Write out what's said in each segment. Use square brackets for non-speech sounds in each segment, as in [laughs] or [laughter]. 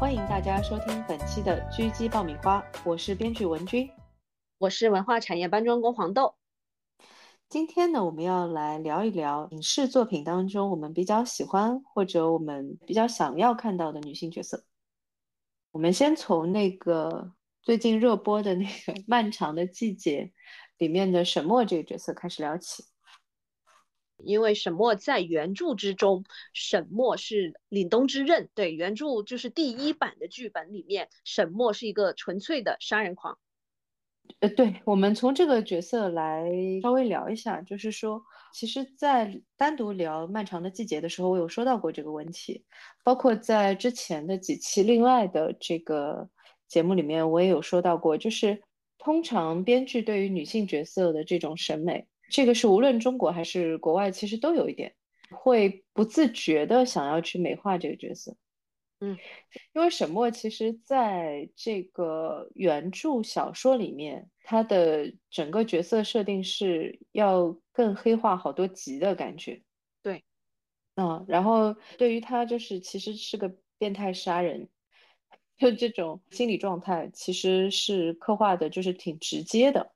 欢迎大家收听本期的《狙击爆米花》，我是编剧文君，我是文化产业搬砖工黄豆。今天呢，我们要来聊一聊影视作品当中我们比较喜欢或者我们比较想要看到的女性角色。我们先从那个最近热播的那个《漫长的季节》里面的沈墨这个角色开始聊起。因为沈墨在原著之中，沈墨是凛冬之刃。对，原著就是第一版的剧本里面，沈墨是一个纯粹的杀人狂。呃，对，我们从这个角色来稍微聊一下，就是说，其实，在单独聊《漫长的季节》的时候，我有说到过这个问题，包括在之前的几期另外的这个节目里面，我也有说到过，就是通常编剧对于女性角色的这种审美。这个是无论中国还是国外，其实都有一点会不自觉的想要去美化这个角色。嗯，因为沈墨其实在这个原著小说里面，他的整个角色设定是要更黑化好多集的感觉。对，嗯，然后对于他就是其实是个变态杀人，就这种心理状态其实是刻画的就是挺直接的。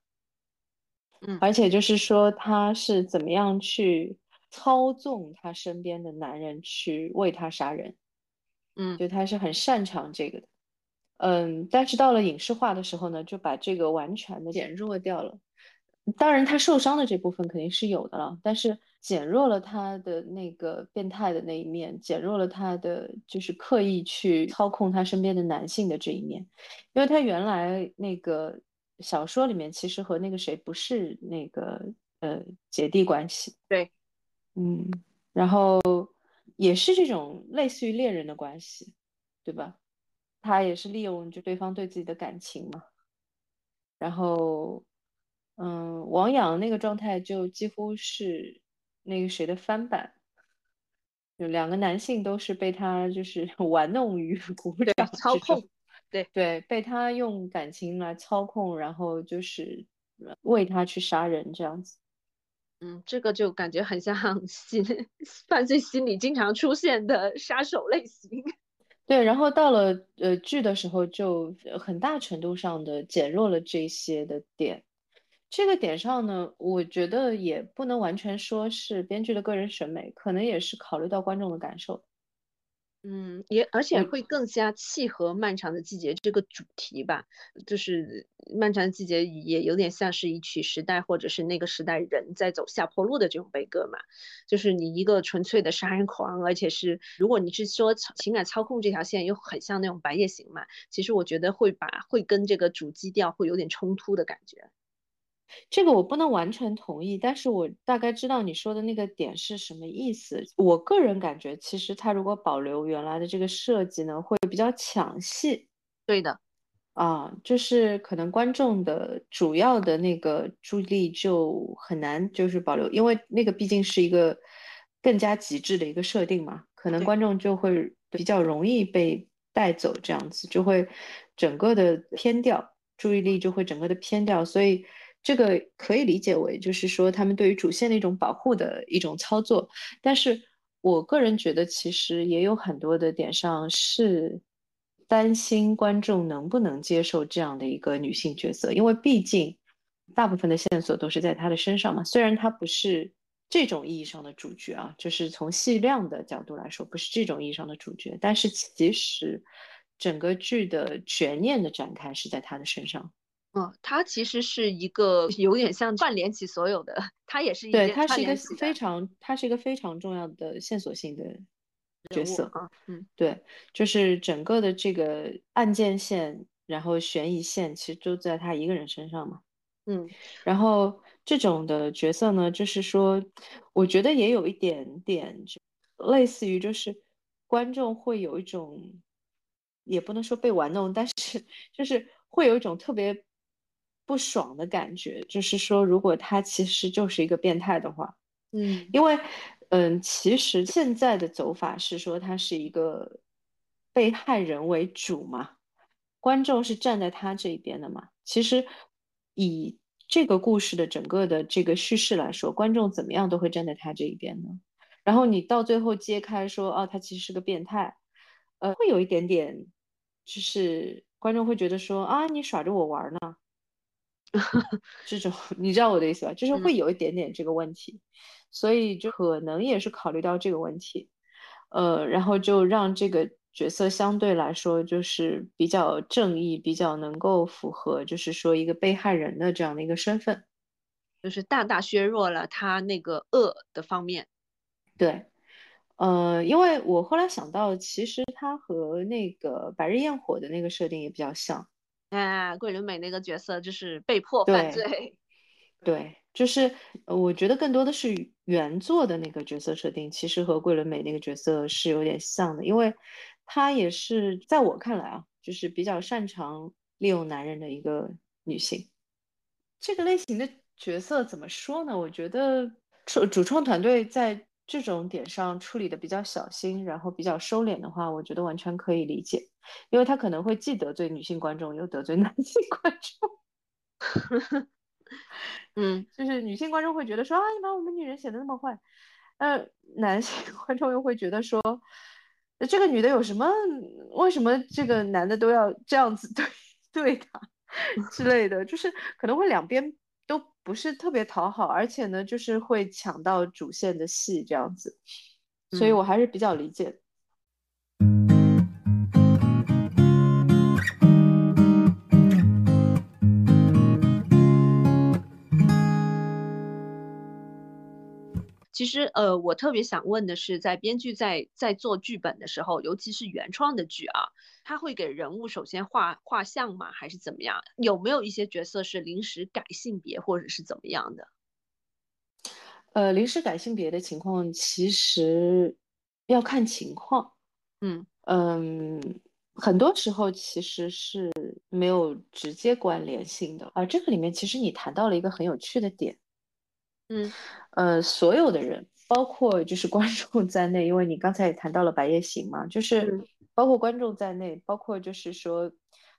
嗯，而且就是说，他是怎么样去操纵他身边的男人去为他杀人，嗯，就他是很擅长这个的，嗯，但是到了影视化的时候呢，就把这个完全的减弱掉了。当然，他受伤的这部分肯定是有的了，但是减弱了他的那个变态的那一面，减弱了他的就是刻意去操控他身边的男性的这一面，因为他原来那个。小说里面其实和那个谁不是那个呃姐弟关系，对，嗯，然后也是这种类似于恋人的关系，对吧？他也是利用就对方对自己的感情嘛，然后嗯，王阳那个状态就几乎是那个谁的翻版，就两个男性都是被他就是 [laughs] 玩弄于 [laughs] 股掌操控。对对，被他用感情来操控，然后就是为他去杀人这样子。嗯，这个就感觉很像心犯罪心理经常出现的杀手类型。[laughs] 对，然后到了呃剧的时候，就很大程度上的减弱了这些的点。这个点上呢，我觉得也不能完全说是编剧的个人审美，可能也是考虑到观众的感受。嗯，也而且会更加契合漫长的季节这个主题吧。就是漫长的季节也有点像是一曲时代，或者是那个时代人在走下坡路的这种悲歌嘛。就是你一个纯粹的杀人狂，而且是如果你是说情感操控这条线，又很像那种白夜行嘛。其实我觉得会把会跟这个主基调会有点冲突的感觉。这个我不能完全同意，但是我大概知道你说的那个点是什么意思。我个人感觉，其实它如果保留原来的这个设计呢，会比较抢戏。对的，啊，就是可能观众的主要的那个注意力就很难就是保留，因为那个毕竟是一个更加极致的一个设定嘛，可能观众就会比较容易被带走，这样子就会整个的偏掉，注意力就会整个的偏掉，所以。这个可以理解为，就是说他们对于主线的一种保护的一种操作，但是我个人觉得，其实也有很多的点上是担心观众能不能接受这样的一个女性角色，因为毕竟大部分的线索都是在她的身上嘛。虽然她不是这种意义上的主角啊，就是从戏量的角度来说，不是这种意义上的主角，但是其实整个剧的悬念的展开是在她的身上。嗯，他其实是一个有点像串联起所有的，他也是一对，他是一个非常，他是一个非常重要的线索性的角色啊。嗯，对，就是整个的这个案件线，然后悬疑线，其实都在他一个人身上嘛。嗯，然后这种的角色呢，就是说，我觉得也有一点点类似于，就是观众会有一种，也不能说被玩弄，但是 [laughs] 就是会有一种特别。不爽的感觉，就是说，如果他其实就是一个变态的话，嗯，因为，嗯，其实现在的走法是说他是一个被害人为主嘛，观众是站在他这一边的嘛。其实以这个故事的整个的这个叙事来说，观众怎么样都会站在他这一边呢。然后你到最后揭开说，哦，他其实是个变态，呃，会有一点点，就是观众会觉得说啊，你耍着我玩呢，[laughs] 这种你知道我的意思吧？就是会有一点点这个问题，所以就可能也是考虑到这个问题，呃，然后就让这个角色相对来说就是比较正义，比较能够符合，就是说一个被害人的这样的一个身份。就是大大削弱了他那个恶的方面，对，呃，因为我后来想到，其实他和那个《白日焰火》的那个设定也比较像，哎，桂纶镁那个角色就是被迫犯罪，[laughs] 对，就是我觉得更多的是原作的那个角色设定，其实和桂纶镁那个角色是有点像的，因为她也是在我看来啊，就是比较擅长利用男人的一个女性，这个类型的。角色怎么说呢？我觉得主主创团队在这种点上处理的比较小心，然后比较收敛的话，我觉得完全可以理解，因为他可能会既得罪女性观众，又得罪男性观众。[laughs] 嗯，就是女性观众会觉得说啊，你把我们女人写的那么坏，呃，男性 [laughs] 观众又会觉得说，这个女的有什么？为什么这个男的都要这样子对 [laughs] 对她之类的？就是可能会两边。都不是特别讨好，而且呢，就是会抢到主线的戏这样子，所以我还是比较理解。其实，呃，我特别想问的是，在编剧在在做剧本的时候，尤其是原创的剧啊，他会给人物首先画画像吗？还是怎么样？有没有一些角色是临时改性别，或者是怎么样的？呃，临时改性别的情况，其实要看情况。嗯嗯，很多时候其实是没有直接关联性的。而这个里面，其实你谈到了一个很有趣的点。嗯，呃，所有的人，包括就是观众在内，因为你刚才也谈到了《白夜行》嘛，就是包括观众在内，包括就是说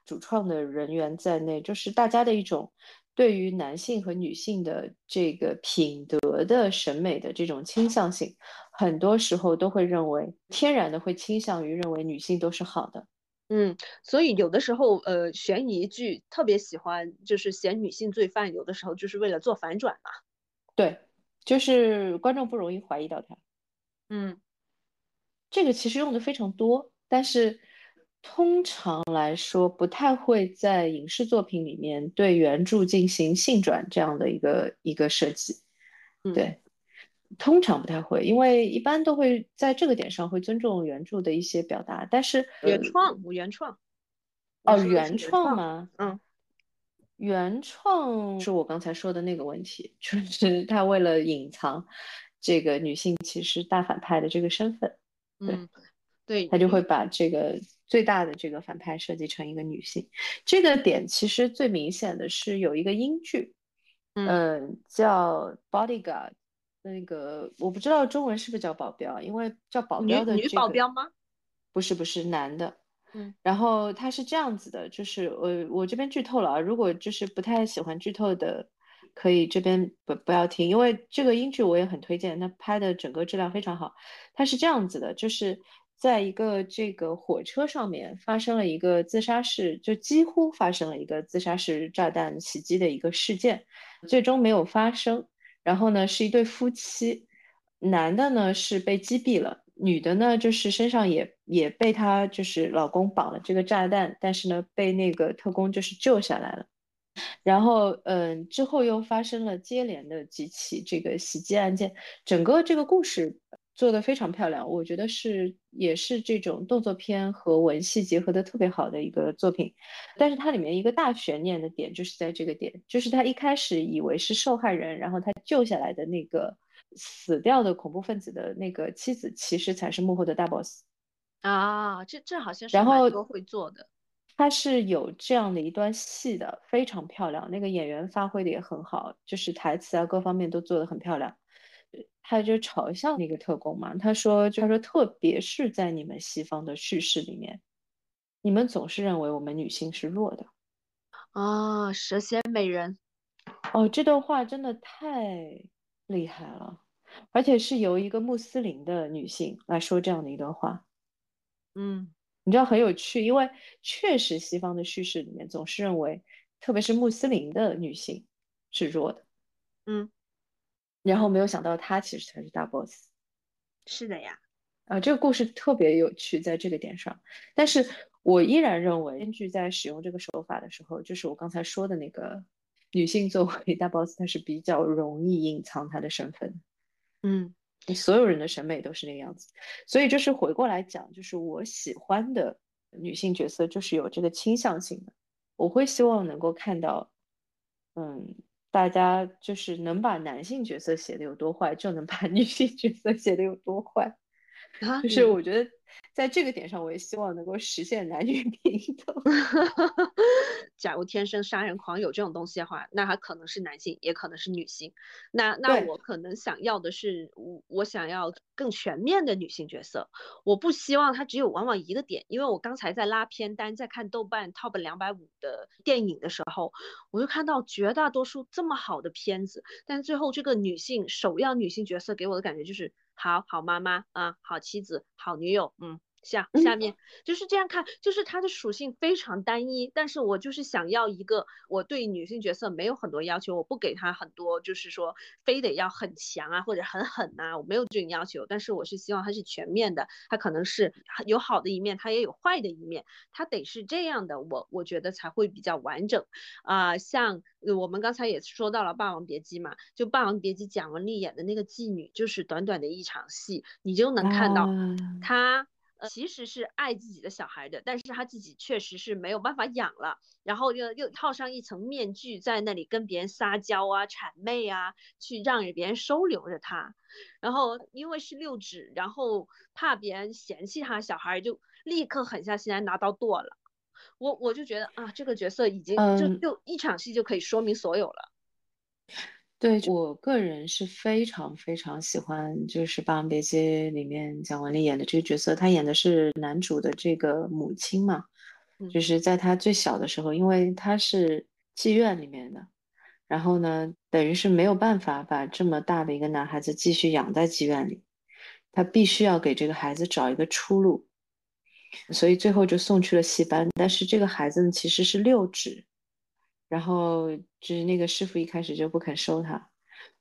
主创的人员在内，就是大家的一种对于男性和女性的这个品德的审美的这种倾向性，很多时候都会认为天然的会倾向于认为女性都是好的。嗯，所以有的时候，呃，悬疑剧特别喜欢就是写女性罪犯，有的时候就是为了做反转嘛。对，就是观众不容易怀疑到他。嗯，这个其实用的非常多，但是通常来说不太会在影视作品里面对原著进行性转这样的一个一个设计。对，通常不太会，因为一般都会在这个点上会尊重原著的一些表达。但是原创，原创。哦，原创吗？嗯。原创是我刚才说的那个问题，[laughs] 就是他为了隐藏这个女性其实大反派的这个身份，对，对他就会把这个最大的这个反派设计成一个女性。这个点其实最明显的是有一个英剧，嗯，叫 Bodyguard，那个我不知道中文是不是叫保镖，因为叫保镖的女保镖吗？不是，不是男的。嗯，然后它是这样子的，就是我我这边剧透了啊，如果就是不太喜欢剧透的，可以这边不不要听，因为这个英剧我也很推荐，它拍的整个质量非常好。它是这样子的，就是在一个这个火车上面发生了一个自杀式，就几乎发生了一个自杀式炸弹袭击的一个事件，最终没有发生。然后呢，是一对夫妻，男的呢是被击毙了。女的呢，就是身上也也被她就是老公绑了这个炸弹，但是呢，被那个特工就是救下来了。然后，嗯，之后又发生了接连的几起这个袭击案件，整个这个故事做得非常漂亮，我觉得是也是这种动作片和文戏结合的特别好的一个作品。但是它里面一个大悬念的点就是在这个点，就是他一开始以为是受害人，然后他救下来的那个。死掉的恐怖分子的那个妻子，其实才是幕后的大 boss 啊！这这好像是然后都会做的，他是有这样的一段戏的，非常漂亮。那个演员发挥的也很好，就是台词啊各方面都做的很漂亮。他就嘲笑那个特工嘛，他说，就说特别是在你们西方的叙事里面，你们总是认为我们女性是弱的啊，蛇蝎美人。哦，这段话真的太厉害了。而且是由一个穆斯林的女性来说这样的一段话，嗯，你知道很有趣，因为确实西方的叙事里面总是认为，特别是穆斯林的女性是弱的，嗯，然后没有想到她其实才是大 boss。是的呀，啊，这个故事特别有趣，在这个点上，但是我依然认为，编剧在使用这个手法的时候，就是我刚才说的那个女性作为大 boss，她是比较容易隐藏她的身份。嗯，所有人的审美都是那个样子，所以就是回过来讲，就是我喜欢的女性角色就是有这个倾向性的，我会希望能够看到，嗯。大家就是能把男性角色写的有多坏，就能把女性角色写的有多坏。[laughs] 就是我觉得在这个点上，我也希望能够实现男女平等。[laughs] 假如天生杀人狂有这种东西的话，那他可能是男性，也可能是女性。那那我可能想要的是，我我想要更全面的女性角色。我不希望它只有往往一个点，因为我刚才在拉片单，在看豆瓣 Top 两百五的电影的时候，我就看到绝大多数这么好的片子，但最后这个女性首要女性角色给我的感觉就是好好妈妈啊，好妻子，好女友，嗯。下下面就是这样看，就是它的属性非常单一，但是我就是想要一个，我对女性角色没有很多要求，我不给她很多，就是说非得要很强啊或者很狠呐，我没有这种要求，但是我是希望她是全面的，她可能是有好的一面，她也有坏的一面，她得是这样的，我我觉得才会比较完整啊。像我们刚才也说到了《霸王别姬》嘛，就《霸王别姬》蒋雯丽演的那个妓女，就是短短的一场戏，你就能看到她。呃，其实是爱自己的小孩的，但是他自己确实是没有办法养了，然后又又套上一层面具，在那里跟别人撒娇啊、谄媚啊，去让别人收留着他。然后因为是六指，然后怕别人嫌弃他，小孩就立刻狠下心来拿刀剁了。我我就觉得啊，这个角色已经就就一场戏就可以说明所有了。对我个人是非常非常喜欢，就是《霸王别姬》里面蒋雯丽演的这个角色，她演的是男主的这个母亲嘛，就是在他最小的时候，因为他是妓院里面的，然后呢，等于是没有办法把这么大的一个男孩子继续养在妓院里，他必须要给这个孩子找一个出路，所以最后就送去了戏班，但是这个孩子呢，其实是六指。然后就是那个师傅一开始就不肯收他，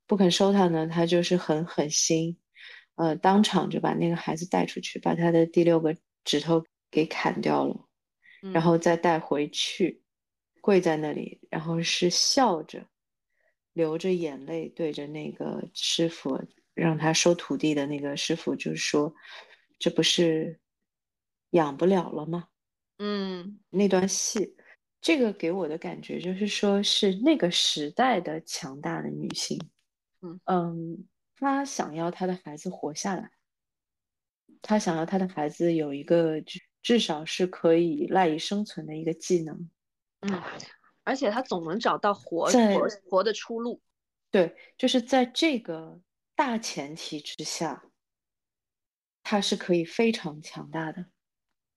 不肯收他呢，他就是很狠心，呃，当场就把那个孩子带出去，把他的第六个指头给砍掉了，然后再带回去，跪在那里，然后是笑着，流着眼泪对着那个师傅让他收徒弟的那个师傅，就是说，这不是养不了了吗？嗯，那段戏。这个给我的感觉就是说，是那个时代的强大的女性，嗯嗯，她想要她的孩子活下来，她想要她的孩子有一个至少是可以赖以生存的一个技能，嗯，而且她总能找到活活活的出路。对，就是在这个大前提之下，她是可以非常强大的，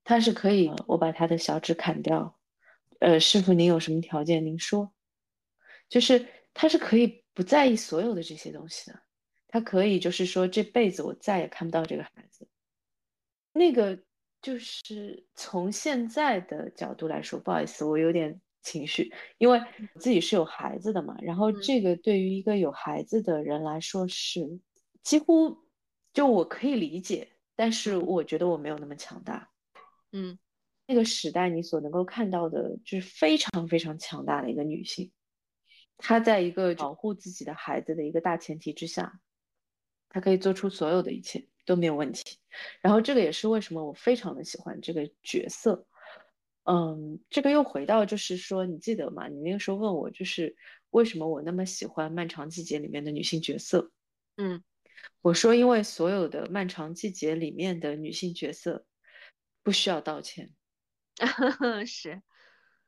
她是可以，我把她的小指砍掉。呃，师傅，您有什么条件？您说，就是他是可以不在意所有的这些东西的，他可以就是说这辈子我再也看不到这个孩子。那个就是从现在的角度来说，不好意思，我有点情绪，因为自己是有孩子的嘛。然后这个对于一个有孩子的人来说是几乎就我可以理解，但是我觉得我没有那么强大。嗯。那个时代，你所能够看到的就是非常非常强大的一个女性，她在一个保护自己的孩子的一个大前提之下，她可以做出所有的一切都没有问题。然后这个也是为什么我非常的喜欢这个角色。嗯，这个又回到就是说，你记得吗？你那个时候问我，就是为什么我那么喜欢《漫长季节》里面的女性角色？嗯，我说因为所有的《漫长季节》里面的女性角色不需要道歉。[laughs] 是，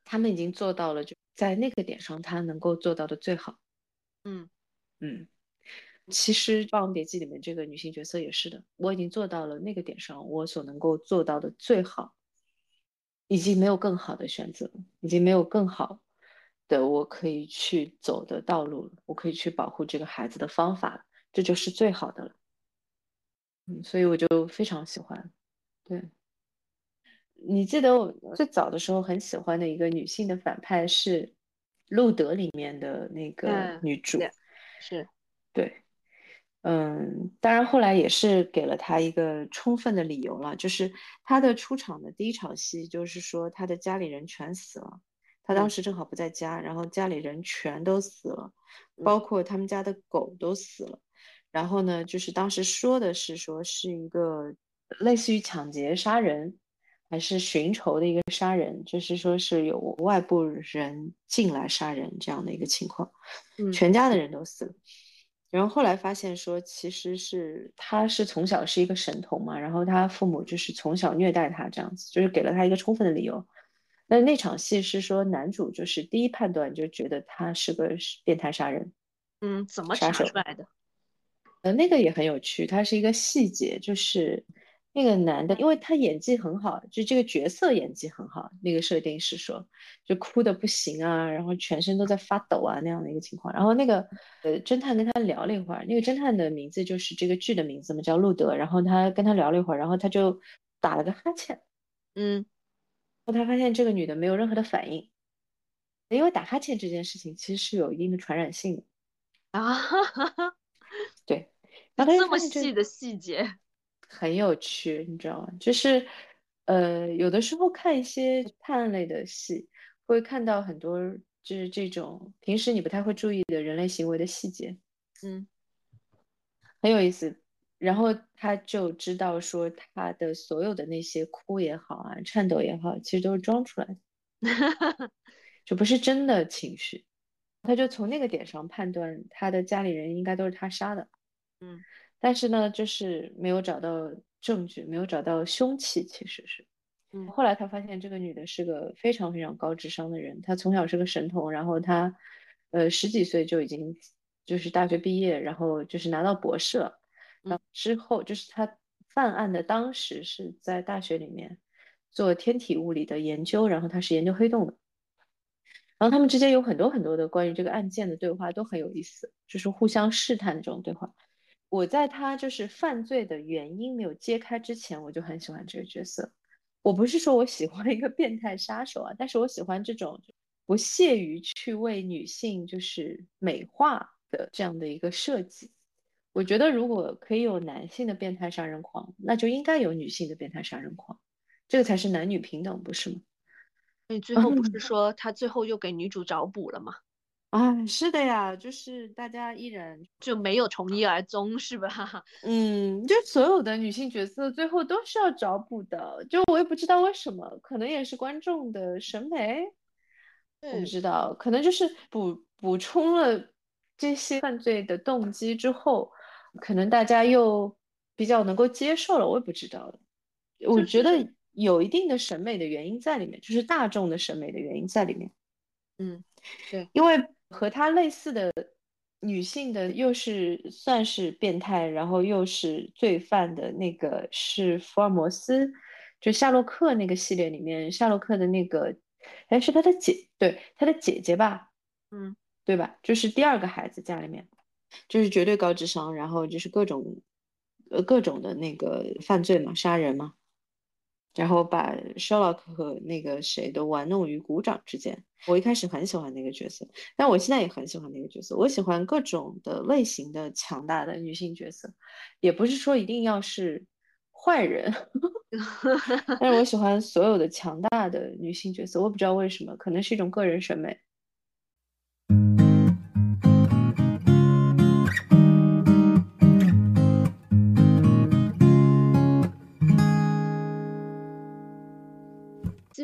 他们已经做到了，就在那个点上，他能够做到的最好。嗯嗯，其实《霸王别姬》里面这个女性角色也是的，我已经做到了那个点上，我所能够做到的最好，已经没有更好的选择，已经没有更好的我可以去走的道路了，我可以去保护这个孩子的方法了，这就是最好的了。嗯，所以我就非常喜欢，对。你记得我最早的时候很喜欢的一个女性的反派是《路德》里面的那个女主，是，对，嗯，当然后来也是给了她一个充分的理由了，就是她的出场的第一场戏，就是说她的家里人全死了，她当时正好不在家，然后家里人全都死了，包括他们家的狗都死了，然后呢，就是当时说的是说是一个类似于抢劫杀人。还是寻仇的一个杀人，就是说是有外部人进来杀人这样的一个情况，全家的人都死了。然后后来发现说，其实是他是从小是一个神童嘛，然后他父母就是从小虐待他这样子，就是给了他一个充分的理由。那那场戏是说男主就是第一判断就觉得他是个变态杀人，嗯，怎么查出来的？呃，那个也很有趣，它是一个细节，就是。那个男的，因为他演技很好，就这个角色演技很好。那个设定是说，就哭的不行啊，然后全身都在发抖啊那样的一个情况。然后那个呃侦探跟他聊了一会儿，那个侦探的名字就是这个剧的名字嘛，叫路德。然后他跟他聊了一会儿，然后他就打了个哈欠，嗯，后他发现这个女的没有任何的反应，因为打哈欠这件事情其实是有一定的传染性的啊，[laughs] 对，然后这么细的细节。很有趣，你知道吗？就是，呃，有的时候看一些探案类的戏，会看到很多就是这种平时你不太会注意的人类行为的细节，嗯，很有意思。然后他就知道说，他的所有的那些哭也好啊，颤抖也好，其实都是装出来的，[laughs] 就不是真的情绪。他就从那个点上判断，他的家里人应该都是他杀的，嗯。但是呢，就是没有找到证据，没有找到凶器，其实是。嗯，后来他发现这个女的是个非常非常高智商的人，她从小是个神童，然后她，呃，十几岁就已经就是大学毕业，然后就是拿到博士了。嗯，之后就是她犯案的当时是在大学里面做天体物理的研究，然后她是研究黑洞的。然后他们之间有很多很多的关于这个案件的对话，都很有意思，就是互相试探的这种对话。我在他就是犯罪的原因没有揭开之前，我就很喜欢这个角色。我不是说我喜欢一个变态杀手啊，但是我喜欢这种不屑于去为女性就是美化的这样的一个设计。我觉得如果可以有男性的变态杀人狂，那就应该有女性的变态杀人狂，这个才是男女平等，不是吗？你最后不是说他最后又给女主找补了吗？啊，是的呀，就是大家依然就没有从一而终，是吧？[laughs] 嗯，就所有的女性角色最后都是要找补的，就我也不知道为什么，可能也是观众的审美，我不知道，可能就是补补充了这些犯罪的动机之后，可能大家又比较能够接受了，我也不知道我觉得有一定的审美的原因在里面，就是大众的审美的原因在里面。嗯，对，因为。和她类似的女性的，又是算是变态，然后又是罪犯的那个是福尔摩斯，就夏洛克那个系列里面，夏洛克的那个，哎，是他的姐，对，他的姐姐吧，嗯，对吧？就是第二个孩子家里面，就是绝对高智商，然后就是各种，呃，各种的那个犯罪嘛，杀人嘛。然后把 Sherlock 和那个谁都玩弄于股掌之间。我一开始很喜欢那个角色，但我现在也很喜欢那个角色。我喜欢各种的类型的强大的女性角色，也不是说一定要是坏人，[laughs] 但是我喜欢所有的强大的女性角色。我不知道为什么，可能是一种个人审美。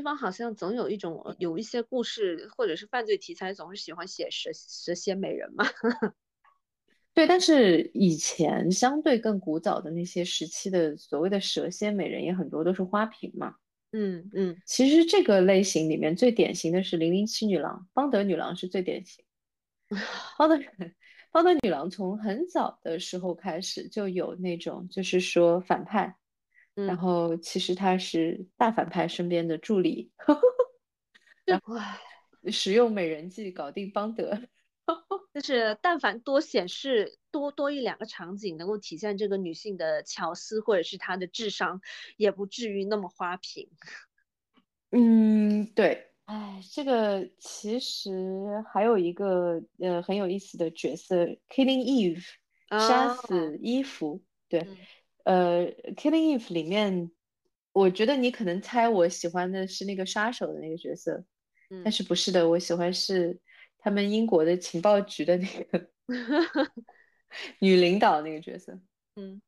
方好像总有一种有一些故事或者是犯罪题材，总是喜欢写蛇蛇蝎美人嘛。[laughs] 对，但是以前相对更古早的那些时期的所谓的蛇蝎美人也很多都是花瓶嘛。嗯嗯，其实这个类型里面最典型的是零零七女郎，邦德女郎是最典型。[laughs] 邦德邦德女郎从很早的时候开始就有那种就是说反派。然后其实他是大反派身边的助理，[laughs] 然后使用美人计搞定邦德，[laughs] 就是但凡多显示多多一两个场景，能够体现这个女性的巧思或者是她的智商，也不至于那么花瓶。[laughs] 嗯，对，哎，这个其实还有一个呃很有意思的角色，Killing Eve，杀啊，死伊芙。对，嗯呃，Killing Eve 里面，我觉得你可能猜我喜欢的是那个杀手的那个角色，但嗯。是不是的，我喜欢是他们英国的情报局的那个 [laughs] 女领导那个角色，嗯，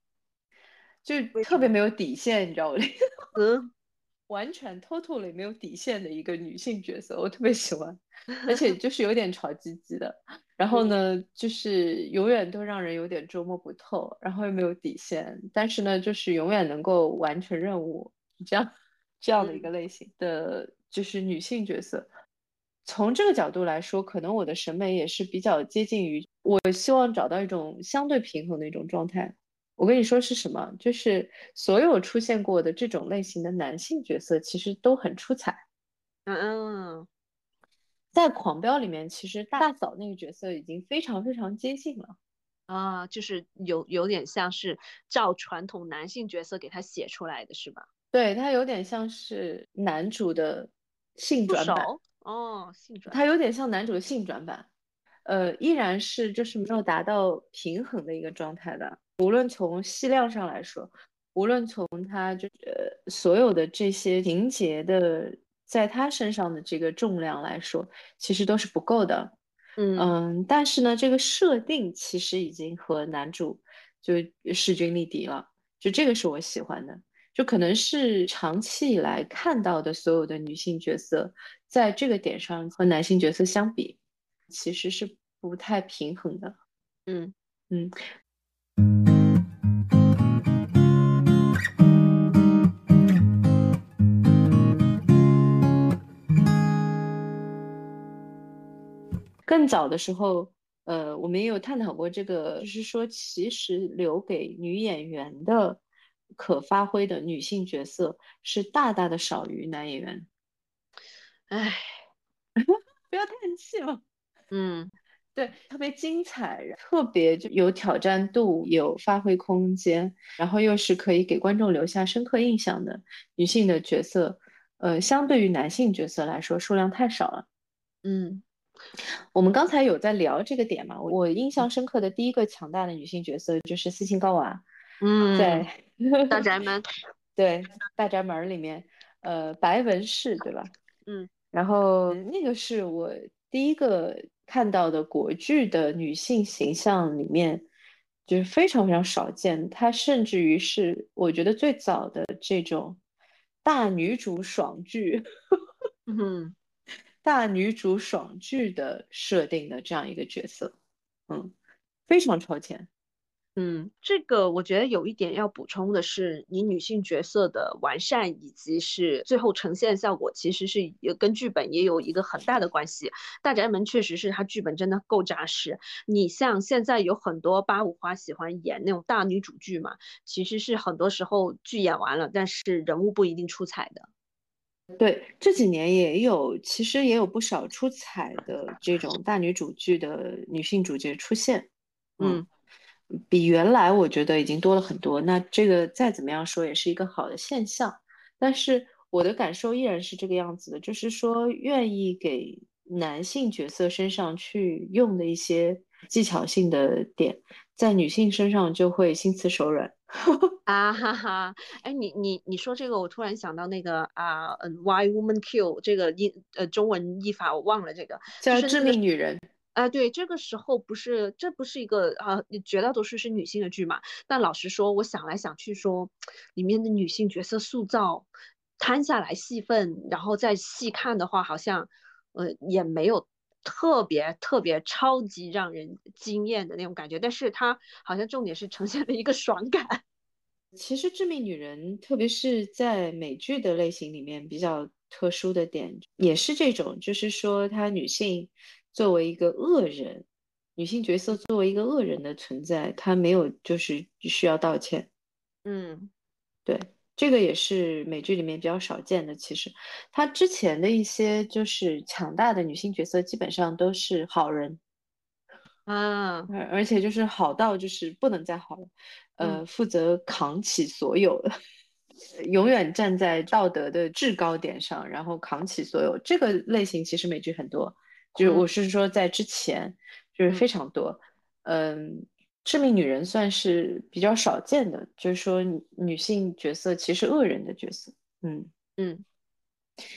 就？特别没有底线，你知道我的意思 [laughs] 嗯完全 totally 没有底线的一个女性角色，我特别喜欢，而且就是有点吵唧唧的，然后嗯呢，就是永远都让人有点捉摸不透，然后又没有底线，但是呢，就是永远能够完成任务，这样这样的一个嗯类型的，就是女性角色。从这个角度来说，可能我的审美也是比较接近于，我希望找到一种相对平衡的一种状态。我跟你说是什么？就是所有出现过的这种类型的男性角色，其实都很出彩。嗯在《狂飙》里面，其实大嫂那个角色已经非常非常接近了。啊，就是有有点像是照传统男性角色给他写出来的是吧？对，他有点像是男主的性转版，哦，性转，他有点像男主的性转版。呃，依然是就是没有达到平衡的一个状态的。无论从戏量上来说，无论从他就呃所有的这些情节的在他身上的这个重量来说，其实都是不够的。嗯嗯，但是呢，这个设定其实已经和男主就势均力敌了，就这个是我喜欢的。就可能是长期以来看到的所有的女性角色，在这个点上和男性角色相比。其实是不太平衡的。嗯嗯，更早的时候，呃，我们也有探讨过这个，就是说，其实留给女演员的可发挥的女性角色是大大的少于男演员。唉，[laughs] 不要叹气嘛。嗯对，特别精彩，特别就有挑战度，有发挥空间，然后又是可以给观众留下深刻印象的女性的角色，呃，相对于男性角色来说，数量太少了。嗯我们刚才有在聊这个点嘛？我印象深刻的第一个强大的女性角色就是斯琴高娃，嗯，在大宅门，[laughs] 对大宅门里面，呃，白文氏对吧？嗯然后那个是我第一个看到的国剧的女性形象里面，就是非常非常少见。她甚至于是我觉得最早的这种大女主爽剧、嗯。大女主爽剧的设定的这样一个角色，嗯，非常超前。嗯，这个我觉得有一点要补充的是，你女性角色的完善以及是最后呈现效果，其实是也跟剧本也有一个很大的关系。大宅门确实是它剧本真的够扎实。你像现在有很多八五花喜欢演那种大女主剧嘛，其实是很多时候剧演完了，但是人物不一定出彩的。对，这几年也有，其实也有不少出彩的这种大女主剧的女性主角出现，嗯。嗯比原来我觉得已经多了很多。那这个再怎么样说也是一个好的现象，但是我的感受依然是这个样子的，就是说愿意给男性角色身上去用的一些技巧性的点，在女性身上就会心慈手软。[laughs] 啊哈哈，哎，你你你说这个，我突然想到那个啊，嗯，Why Woman Kill 这个英呃中文译法我忘了这个，就叫致命女人，啊，对，这个时候不是，这不是一个啊，绝大多数是女性的剧嘛。但老实说，我想来想去说，里面的女性角色塑造，摊下来戏份，然后再细看的话，好像呃也没有特别特别超级让人惊艳的那种感觉。但是它好像重点是呈现了一个爽感。[laughs] 其实致命女人，特别是在美剧的类型里面比较特殊的点，也是这种，就是说她女性作为一个恶人，女性角色作为一个恶人的存在，她没有就是需要道歉。嗯对，这个也是美剧里面比较少见的。其实，她之前的一些就是强大的女性角色，基本上都是好人，啊而而且就是好到就是不能再好了，嗯呃，负责扛起所有的。永远站在道德的制高点上，然后扛起所有。这个类型其实美剧很多，就是我是说在之前就是非常多。嗯，致命女人算是比较少见的，就是说女性角色其实恶人的角色。嗯嗯，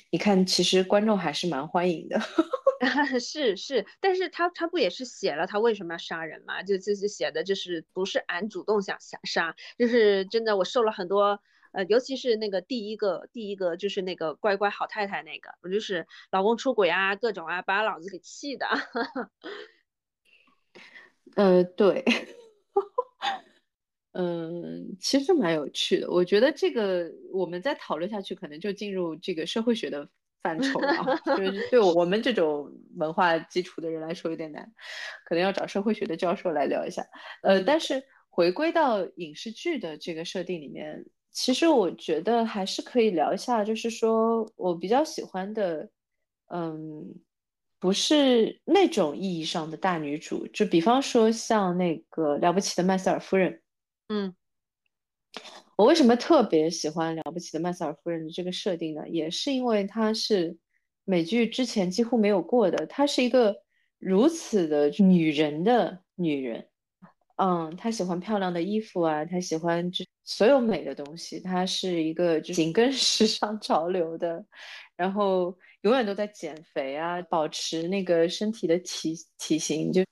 你看，其实观众还是蛮欢迎的。[laughs] 是是，但是他他不也是写了他为什么要杀人嘛？就就是写的就是不是俺主动想想杀，就是真的我受了很多呃，尤其是那个第一个第一个就是那个乖乖好太太那个，我就是老公出轨啊，各种啊，把老子给气的。[laughs] 呃，对，嗯，其实蛮有趣的。我觉得这个我们再讨论下去，可能就进入这个社会学的。范畴啊，就是对 [laughs] 我们这种文化基础的人来说有点难，可能要找社会学的教授来聊一下。呃，但是回归到影视剧的这个设定里面，其实我觉得还是可以聊一下，就是说我比较喜欢的，嗯，不是那种意义上的大女主，就比方说像那个了不起的麦瑟尔夫人，嗯。我为什么特别喜欢了不起的麦瑟尔夫人的这个设定呢？也是因为她是美剧之前几乎没有过的，她是一个如此的女人的女人。嗯，她喜欢漂亮的衣服啊，她喜欢所有美的东西。她是一个紧跟时尚潮流的，然后永远都在减肥啊，保持那个身体的体体型就。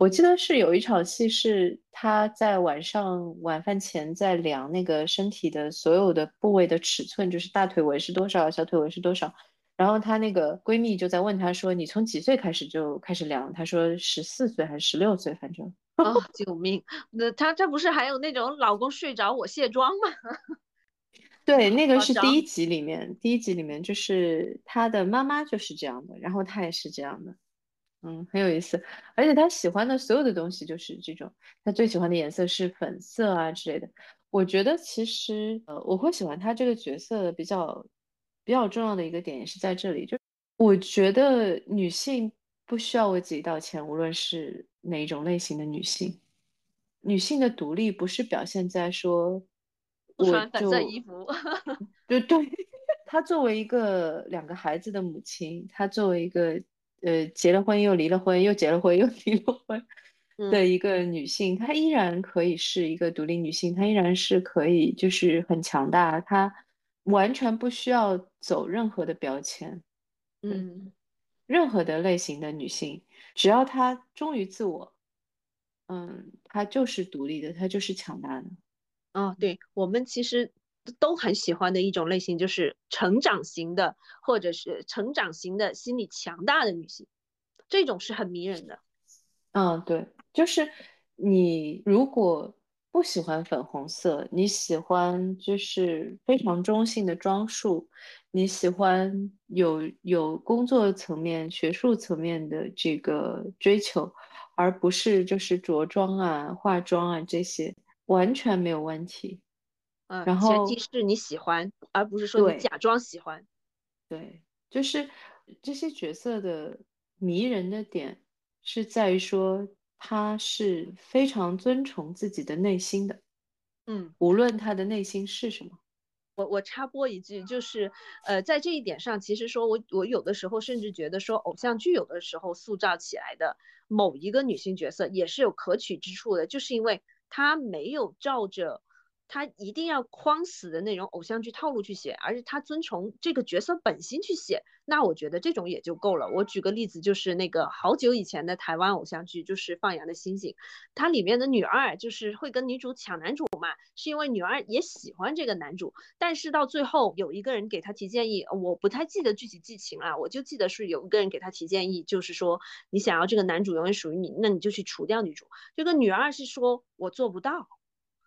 我记得是有一场戏，是她在晚上晚饭前在量那个身体的所有的部位的尺寸，就是大腿围是多少，小腿围是多少。然后她那个闺蜜就在问她说：“你从几岁开始就开始量？”她说：“十四岁还是十六岁，反正。”哦，救命！那她这不是还有那种老公睡着我卸妆吗？[laughs] 对，那个是第一集里面，第一集里面就是她的妈妈就是这样的，然后她也是这样的。嗯，很有意思，而且他喜欢的所有的东西就是这种，他最喜欢的颜色是粉色啊之类的。我觉得其实，呃，我会喜欢他这个角色比较比较重要的一个点也是在这里，就我觉得女性不需要为自己道歉，无论是哪一种类型的女性，女性的独立不是表现在说，我就衣服，对 [laughs] 对，[laughs] 她作为一个两个孩子的母亲，她作为一个。呃，结了婚又离了婚，又结了婚又 [laughs] 离了婚的一个女性，她依然可以是一个独立女性，她依然是可以就是很强大，她完全不需要走任何的标签。嗯，任何的类型的女性，只要她忠于自我，嗯，她就是独立的，她就是强大的。哦，对我们其实。都很喜欢的一种类型，就是成长型的，或者是成长型的心理强大的女性，这种是很迷人的。嗯，对，就是你如果不喜欢粉红色，你喜欢就是非常中性的装束，你喜欢有有工作层面、学术层面的这个追求，而不是就是着装啊、化妆啊这些，完全没有问题。嗯，然后前提是你喜欢，而不是说你假装喜欢。对，就是这些角色的迷人的点是在于说他是非常遵从自己的内心的，嗯，无论他的内心是什么。我我插播一句，就是呃，在这一点上，其实说我我有的时候甚至觉得说，偶像剧有的时候塑造起来的某一个女性角色也是有可取之处的，就是因为她没有照着。他一定要框死的那种偶像剧套路去写，而是他遵从这个角色本心去写，那我觉得这种也就够了。我举个例子，就是那个好久以前的台湾偶像剧，就是《放羊的星星》，它里面的女二就是会跟女主抢男主嘛，是因为女二也喜欢这个男主，但是到最后有一个人给他提建议，我不太记得具体剧情了，我就记得是有一个人给他提建议，就是说你想要这个男主永远属于你，那你就去除掉女主。这个女二是说我做不到。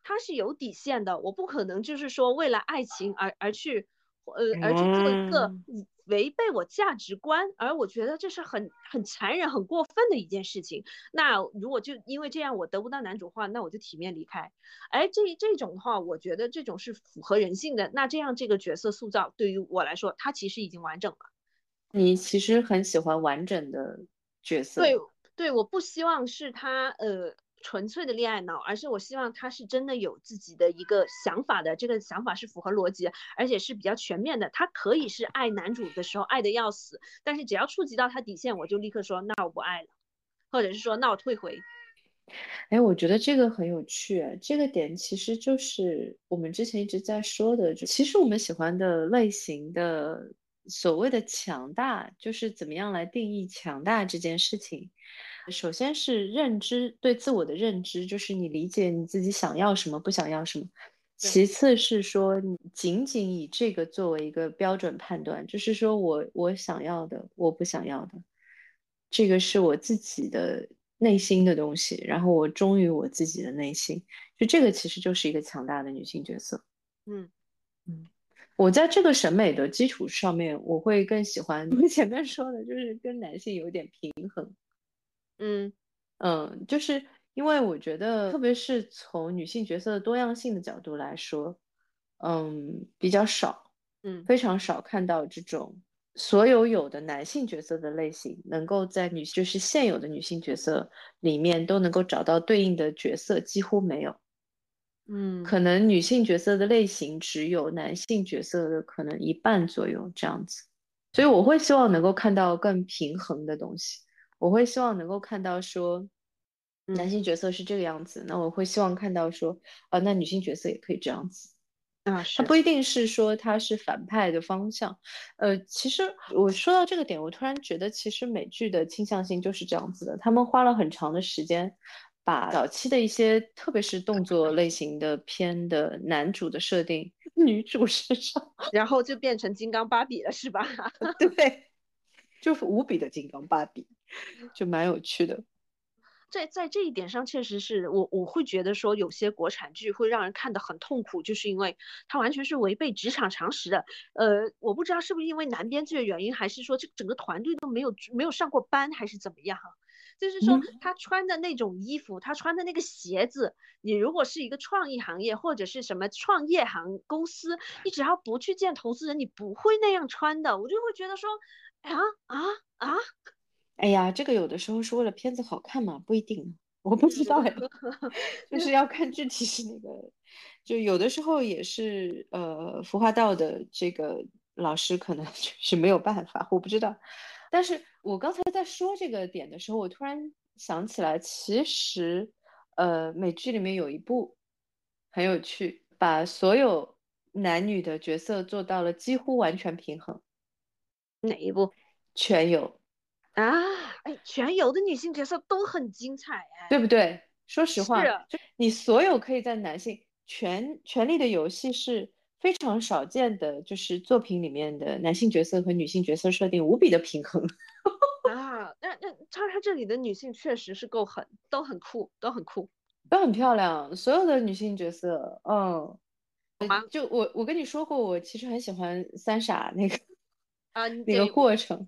他是有底线的，我不可能就是说为了爱情而而去，呃，而去做一个违背我价值观，而我觉得这是很很残忍、很过分的一件事情。那如果就因为这样我得不到男主的话，那我就体面离开。哎，这这种的话，我觉得这种是符合人性的。那这样这个角色塑造对于我来说，他其实已经完整了。你其实很喜欢完整的角色。对对，我不希望是他呃。纯粹的恋爱脑，而是我希望他是真的有自己的一个想法的，这个想法是符合逻辑，而且是比较全面的。他可以是爱男主的时候爱的要死，但是只要触及到他底线，我就立刻说那我不爱了，或者是说那我退回。哎，我觉得这个很有趣，这个点其实就是我们之前一直在说的，就其实我们喜欢的类型的所谓的强大，就是怎么样来定义强大这件事情。首先是认知对自我的认知，就是你理解你自己想要什么，不想要什么。其次是说你仅仅以这个作为一个标准判断，就是说我我想要的，我不想要的，这个是我自己的。内心的东西，然后我忠于我自己的内心，就这个其实就是一个强大的女性角色。嗯嗯，我在这个审美的基础上面，我会更喜欢 [laughs] 我前面说的，就是跟男性有点平衡。嗯嗯，就是因为我觉得，特别是从女性角色的多样性的角度来说，嗯，比较少，嗯，非常少看到这种。所有有的男性角色的类型，能够在女就是现有的女性角色里面都能够找到对应的角色，几乎没有。嗯，可能女性角色的类型只有男性角色的可能一半左右这样子。所以我会希望能够看到更平衡的东西。我会希望能够看到说，男性角色是这个样子，那我会希望看到说，啊，那女性角色也可以这样子。啊，它不一定是说它是反派的方向，呃，其实我说到这个点，我突然觉得，其实美剧的倾向性就是这样子的，他们花了很长的时间，把早期的一些，特别是动作类型的片的男主的设定，[laughs] 女主身上，然后就变成金刚芭比了，是吧？[laughs] 对，就是无比的金刚芭比，就蛮有趣的。在在这一点上，确实是我我会觉得说，有些国产剧会让人看得很痛苦，就是因为它完全是违背职场常识的。呃，我不知道是不是因为男编剧的原因，还是说这整个团队都没有没有上过班，还是怎么样？就是说他穿的那种衣服，他穿的那个鞋子，你如果是一个创意行业或者是什么创业行公司，你只要不去见投资人，你不会那样穿的。我就会觉得说，啊啊啊！哎呀，这个有的时候是为了片子好看嘛，不一定，我不知道哎，[laughs] 就是要看具体是哪个，就有的时候也是呃，服化道的这个老师可能 [laughs] 是没有办法，我不知道。但是我刚才在说这个点的时候，我突然想起来，其实呃，美剧里面有一部很有趣，把所有男女的角色做到了几乎完全平衡。哪一部？全有。啊，哎，全游的女性角色都很精彩，哎，对不对？说实话，就你所有可以在男性权权力的游戏是非常少见的，就是作品里面的男性角色和女性角色设定无比的平衡。[laughs] 啊，那那他他这里的女性确实是够狠，都很酷，都很酷，都很漂亮。所有的女性角色，嗯，就我我跟你说过，我其实很喜欢三傻那个啊那个过程，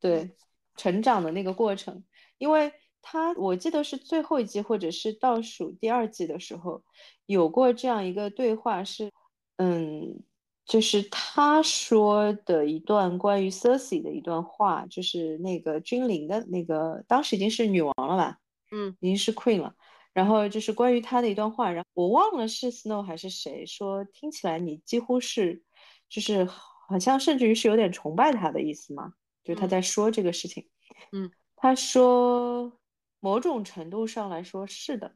对。成长的那个过程，因为他我记得是最后一季或者是倒数第二季的时候，有过这样一个对话，是嗯，就是他说的一段关于 Cersei 的一段话，就是那个君临的那个，当时已经是女王了吧？嗯，已经是 Queen 了。然后就是关于他的一段话，然后我忘了是 Snow 还是谁说，听起来你几乎是，就是好像甚至于是有点崇拜他的意思嘛。就是他在说这个事情，嗯，他说某种程度上来说是的，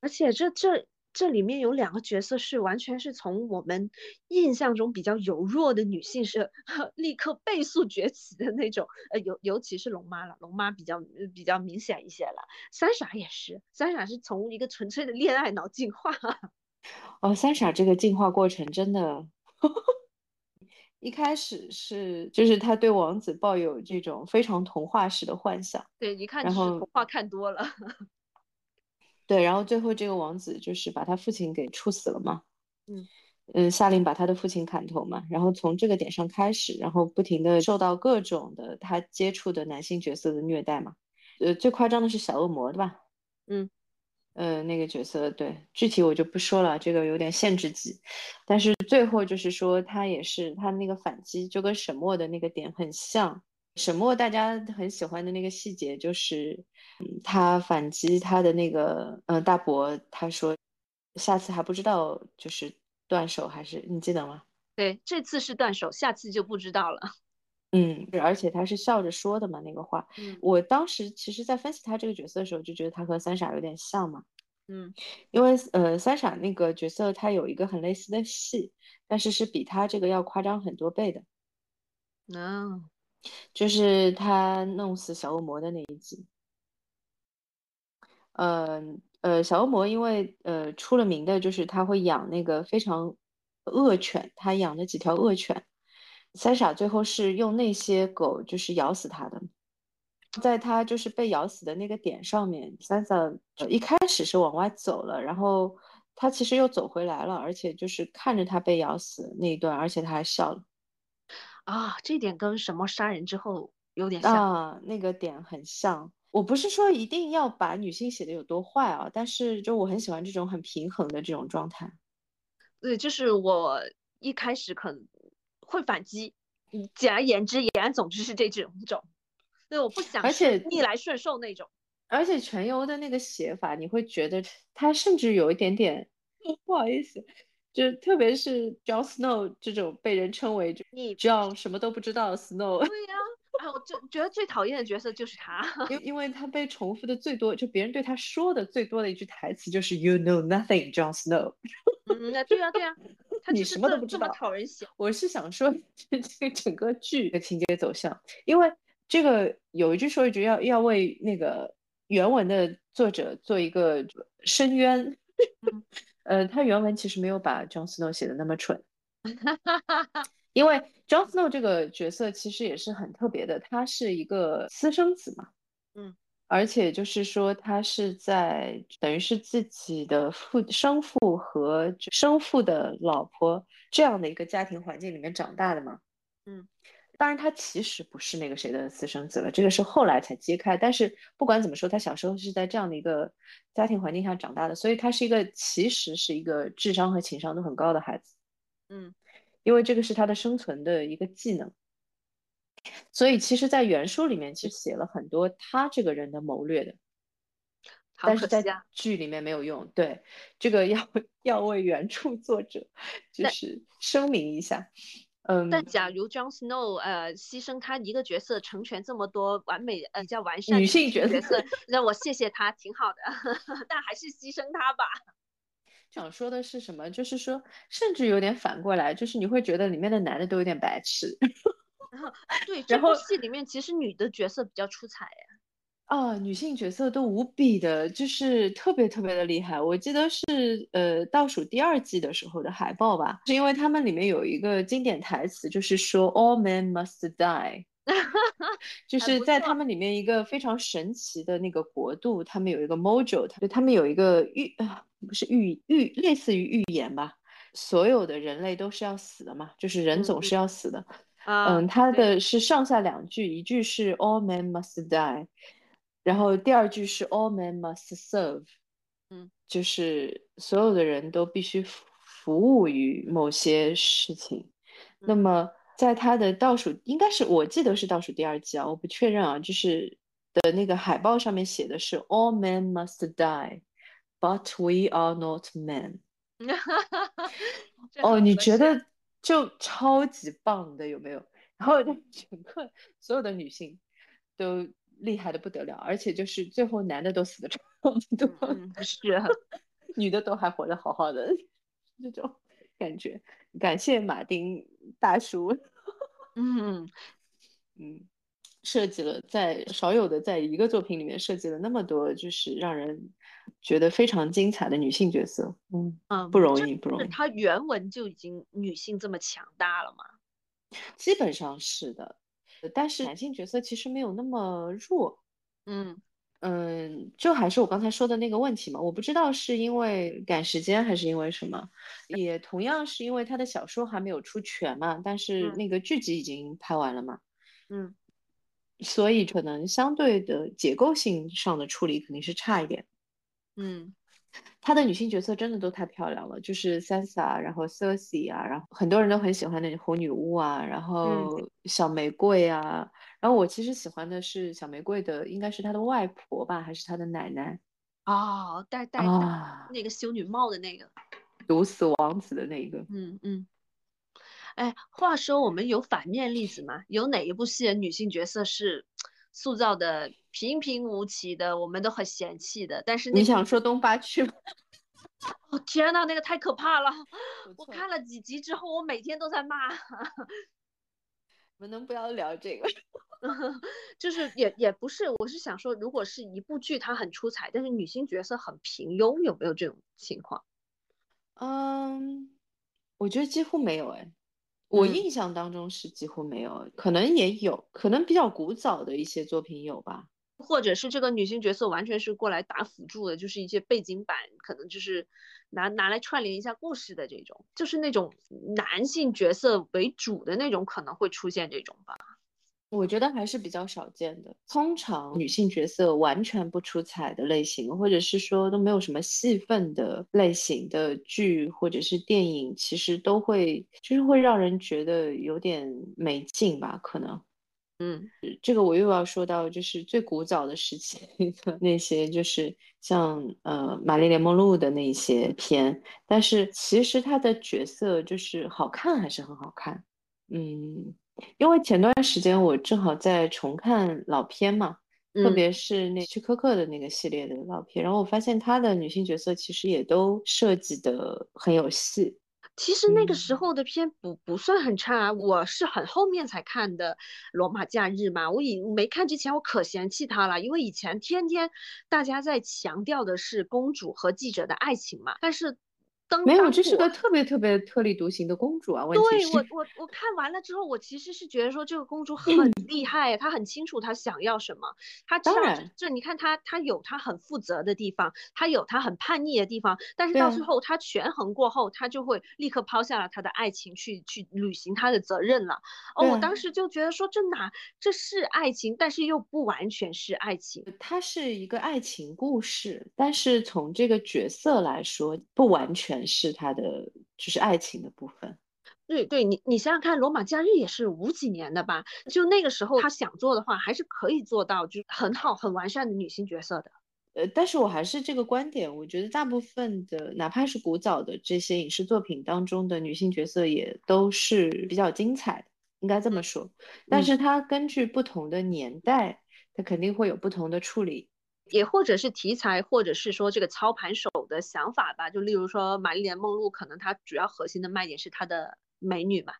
而且这这这里面有两个角色是完全是从我们印象中比较柔弱的女性是 [laughs] 立刻倍速崛起的那种，呃，尤尤其是龙妈了，龙妈比较比较明显一些了，三傻也是，三傻是从一个纯粹的恋爱脑进化，[laughs] 哦，三傻这个进化过程真的。一开始是，就是他对王子抱有这种非常童话式的幻想，对，一看就是童话看多了，[laughs] 对，然后最后这个王子就是把他父亲给处死了嘛，嗯嗯，下令把他的父亲砍头嘛，然后从这个点上开始，然后不停的受到各种的他接触的男性角色的虐待嘛，呃，最夸张的是小恶魔对吧？嗯。呃，那个角色对，具体我就不说了，这个有点限制级。但是最后就是说，他也是他那个反击就跟沈墨的那个点很像，沈墨大家很喜欢的那个细节就是，嗯，他反击他的那个，呃，大伯，他说，下次还不知道就是断手还是你记得吗？对，这次是断手，下次就不知道了。嗯，而且他是笑着说的嘛，那个话。嗯，我当时其实，在分析他这个角色的时候，就觉得他和三傻有点像嘛。嗯，因为呃，三傻那个角色他有一个很类似的戏，但是是比他这个要夸张很多倍的。嗯。就是他弄死小恶魔的那一集，呃呃，小恶魔因为呃出了名的就是他会养那个非常恶犬，他养了几条恶犬，三傻最后是用那些狗就是咬死他的，在他就是被咬死的那个点上面，三傻一开始是往外走了，然后他其实又走回来了，而且就是看着他被咬死那一段，而且他还笑了。啊，这点跟什么杀人之后有点像啊，那个点很像。我不是说一定要把女性写的有多坏啊，但是就我很喜欢这种很平衡的这种状态。对，就是我一开始可能会反击，简而言之，言而总之是这种种。对，我不想，而且逆来顺受那种。而且全游的那个写法，你会觉得他甚至有一点点 [laughs] 不好意思。就特别是 Jon Snow 这种被人称为就你这样什么都不知道 Snow，对呀，哎，我就觉得最讨厌的角色就是他，因因为他被重复的最多，就别人对他说的最多的一句台词就是 You know nothing, Jon Snow。嗯，对呀对呀，你什么都不知道，讨人喜。我是想说 [laughs] 这这个整个剧的情节走向，因为这个有一句说一句，要要为那个原文的作者做一个申冤。呃，他原文其实没有把 Jon Snow 写的那么蠢，[laughs] 因为 Jon Snow 这个角色其实也是很特别的，他是一个私生子嘛，嗯，而且就是说他是在等于是自己的父生父和生父的老婆这样的一个家庭环境里面长大的嘛，嗯。当然，他其实不是那个谁的私生子了，这个是后来才揭开。但是不管怎么说，他小时候是在这样的一个家庭环境下长大的，所以他是一个其实是一个智商和情商都很高的孩子。嗯，因为这个是他的生存的一个技能。所以其实，在原书里面其实写了很多他这个人的谋略的，但是在剧里面没有用。对，这个要要为原著作者就是声明一下。嗯，但假如 Jon Snow 呃牺牲他一个角色成全这么多完美呃比较完善女性角色，那我谢谢他挺好的，[laughs] 但还是牺牲他吧。[laughs] 想说的是什么？就是说，甚至有点反过来，就是你会觉得里面的男的都有点白痴。然 [laughs] 后对，这部戏里面其实女的角色比较出彩哎。啊，女性角色都无比的，就是特别特别的厉害。我记得是呃倒数第二季的时候的海报吧，是因为他们里面有一个经典台词，就是说 All men must die，[laughs] 就是在他们里面一个非常神奇的那个国度，他们有一个 module，他他们有一个预啊不是预预类似于预言吧，所有的人类都是要死的嘛，就是人总是要死的。嗯，他的是上下两句，一句是 All men must die。然后第二句是 All men must serve，嗯，就是所有的人都必须服务于某些事情。那么在他的倒数，应该是我记得是倒数第二季啊，我不确认啊，就是的那个海报上面写的是 All men must die，but we are not men。[laughs] 哦，你觉得就超级棒的有没有？然后整个所有的女性都。厉害的不得了，而且就是最后男的都死的差不多，是，[laughs] 女的都还活得好好的，这种感觉。感谢马丁大叔，嗯嗯，设计了在少有的在一个作品里面设计了那么多，就是让人觉得非常精彩的女性角色，嗯嗯，不容易不容易。他原文就已经女性这么强大了吗？基本上是的。但是男性角色其实没有那么弱，嗯嗯，就还是我刚才说的那个问题嘛，我不知道是因为赶时间还是因为什么，也同样是因为他的小说还没有出全嘛，但是那个剧集已经拍完了嘛，嗯，所以可能相对的结构性上的处理肯定是差一点，嗯，她的女性角色真的都太漂亮了，就是 Sansa，然后 Cersei 啊，然后很多人都很喜欢那红女巫啊，然后小玫瑰啊，然后我其实喜欢的是小玫瑰的，应该是她的外婆吧，还是她的奶奶？哦，戴戴啊，那个修女帽的那个，毒死王子的那个。嗯嗯。哎，话说我们有反面例子吗？有哪一部戏的女性角色是塑造的平平无奇的，我们都很嫌弃的？但是你想说东八区吗？[laughs] 哦天呐，那个太可怕了！[laughs] 我看了几集之后，我每天都在骂。[laughs] 我们能不要聊这个？就是也也不是，我是想说，如果是一部剧它很出彩，但是女性角色很平庸，有没有这种情况？嗯，我觉得几乎没有哎。我印象当中是几乎没有，可能也有可能比较古早的一些作品有吧，或者是这个女性角色完全是过来打辅助的，就是一些背景板，可能就是拿拿来串联一下故事的这种，就是那种男性角色为主的那种，可能会出现这种吧。我觉得还是比较少见的。通常女性角色完全不出彩的类型，或者是说都没有什么戏份的类型的剧或者是电影，其实都会就是会让人觉得有点没劲吧？可能，嗯，这个我又要说到就是最古早的时期的那些，就是像呃《玛丽莲梦露》的那些片，但是其实她的角色就是好看还是很好看，嗯。因为前段时间我正好在重看老片嘛，特别是那屈柯克的那个系列的老片，然后我发现他的女性角色其实也都设计的很有戏。其实那个时候的片不不算很差，我是很后面才看的《罗马假日》嘛，我以没看之前我可嫌弃他了，因为以前天天大家在强调的是公主和记者的爱情嘛，但是。没有，这是个特别特别特立独行的公主啊！对我，我我看完了之后，我其实是觉得说这个公主很 [clears throat] 厉害，她很清楚她想要什么。她当然，这你看她，她有她很负责的地方，她有她很叛逆的地方，但是到最后她权衡过后，她就会立刻抛下了她的爱情，去去履行她的责任了。哦，我当时就觉得说这哪这是爱情，但是又不完全是爱情。它是一个爱情故事，但是从这个角色来说，不完全。是他的就是爱情的部分，对对，你你想想看，《罗马假日》也是五几年的吧？就那个时候他想做的话，还是可以做到，就是很好很完善的女性角色的。呃，但是我还是这个观点，我觉得大部分的哪怕是古早的这些影视作品当中的女性角色也都是比较精彩的，应该这么说。但是它根据不同的年代，它肯定会有不同的处理。也或者是题材，或者是说这个操盘手的想法吧。就例如说玛丽莲梦露，可能它主要核心的卖点是她的美女嘛。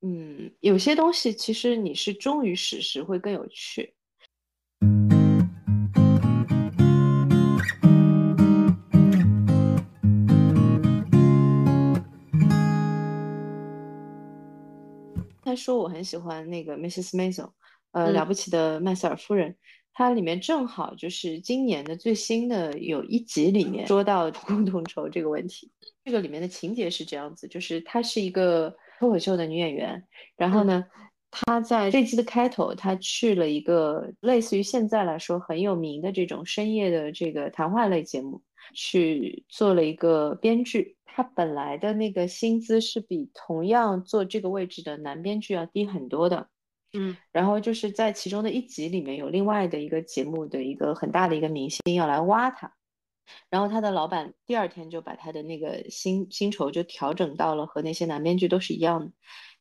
嗯，有些东西其实你是忠于史实会更有趣。他说我很喜欢那个 Mrs. Maisel，呃，了不起的麦瑟尔夫人。它里面正好就是今年的最新的有一集里面说到共同筹这个问题。这个里面的情节是这样子，就是她是一个脱口秀的女演员，然后呢，她在这集的开头，她去了一个类似于现在来说很有名的这种深夜的这个谈话类节目，去做了一个编剧。她本来的那个薪资是比同样做这个位置的男编剧要低很多的。嗯，然后就是在其中的一集里面有另外的一个节目的一个很大的一个明星要来挖他，然后他的老板第二天就把他的那个薪薪酬就调整到了和那些男编剧都是一样的，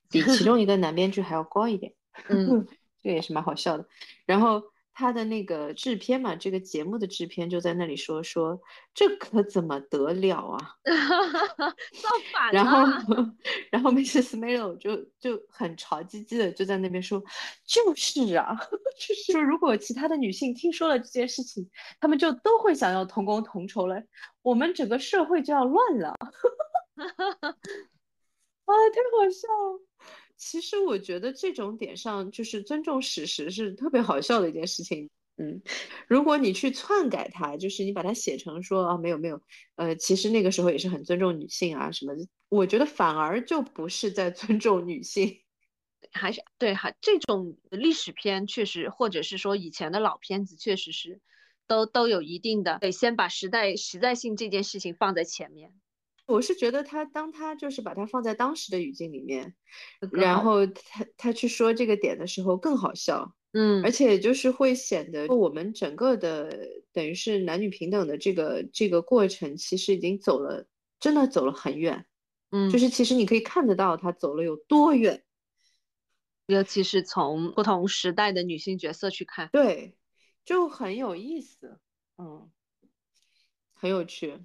比其中 [laughs] 一个男编剧还要高一点，嗯，[laughs] 这也是蛮好笑的，然后。他的那个制片嘛，这个节目的制片就在那里说说，这可怎么得了啊？[laughs] 造反了。[laughs] 然后，然后 Mrs. m a l o 就就很潮唧唧的就在那边说，就是啊，[laughs] 就是说如果其他的女性听说了这件事情，她们就都会想要同工同酬了，我们整个社会就要乱了。啊，太好笑了。其实我觉得这种点上就是尊重史实是特别好笑的一件事情。嗯，如果你去篡改它，就是你把它写成说啊没有没有，呃，其实那个时候也是很尊重女性啊什么的，我觉得反而就不是在尊重女性，还是对，还这种历史片确实，或者是说以前的老片子确实是。都都有一定的，得先把时代时代性这件事情放在前面。我是觉得他当他就是把它放在当时的语境里面，然后他他去说这个点的时候更好笑，嗯，而且就是会显得我们整个的等于是男女平等的这个这个过程，其实已经走了，真的走了很远，嗯，就是其实你可以看得到他走了有多远，尤其是从不同时代的女性角色去看，对，就很有意思，嗯，很有趣，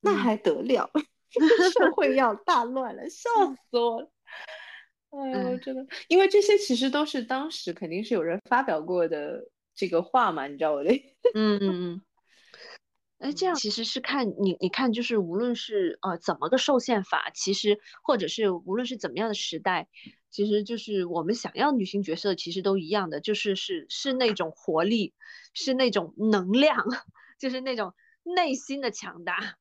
那还得了。[laughs] 社会要大乱了，笑死我了！哎呦，真的，因为这些其实都是当时肯定是有人发表过的这个话嘛，你知道我的？嗯 [laughs] 嗯嗯。哎，这样其实是看你，你看就是无论是呃怎么个受限法，其实或者是无论是怎么样的时代，其实就是我们想要女性角色，其实都一样的，就是是是那种活力，是那种能量，[laughs] 就是那种内心的强大。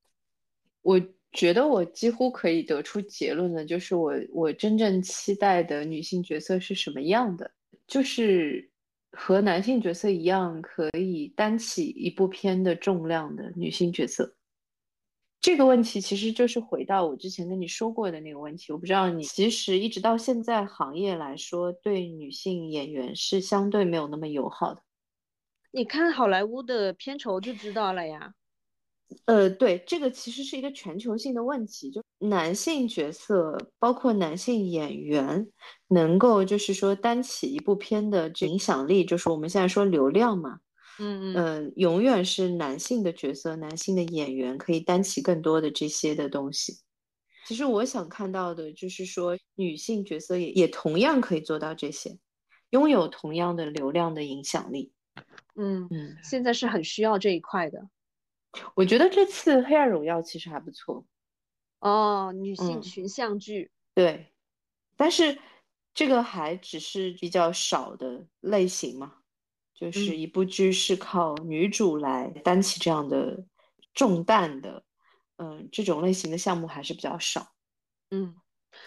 我。觉得我几乎可以得出结论的，就是我我真正期待的女性角色是什么样的？就是和男性角色一样，可以担起一部片的重量的女性角色。这个问题其实就是回到我之前跟你说过的那个问题。我不知道你其实一直到现在行业来说，对女性演员是相对没有那么友好的。你看好莱坞的片酬就知道了呀。呃，对，这个其实是一个全球性的问题，就男性角色，包括男性演员，能够就是说担起一部片的这影响力，就是我们现在说流量嘛，嗯嗯，永远是男性的角色，男性的演员可以担起更多的这些的东西。其实我想看到的就是说，女性角色也也同样可以做到这些，拥有同样的流量的影响力。嗯嗯，现在是很需要这一块的。我觉得这次《黑暗荣耀》其实还不错哦，女性群像剧对，但是这个还只是比较少的类型嘛，就是一部剧是靠女主来担起这样的重担的，嗯，这种类型的项目还是比较少。嗯，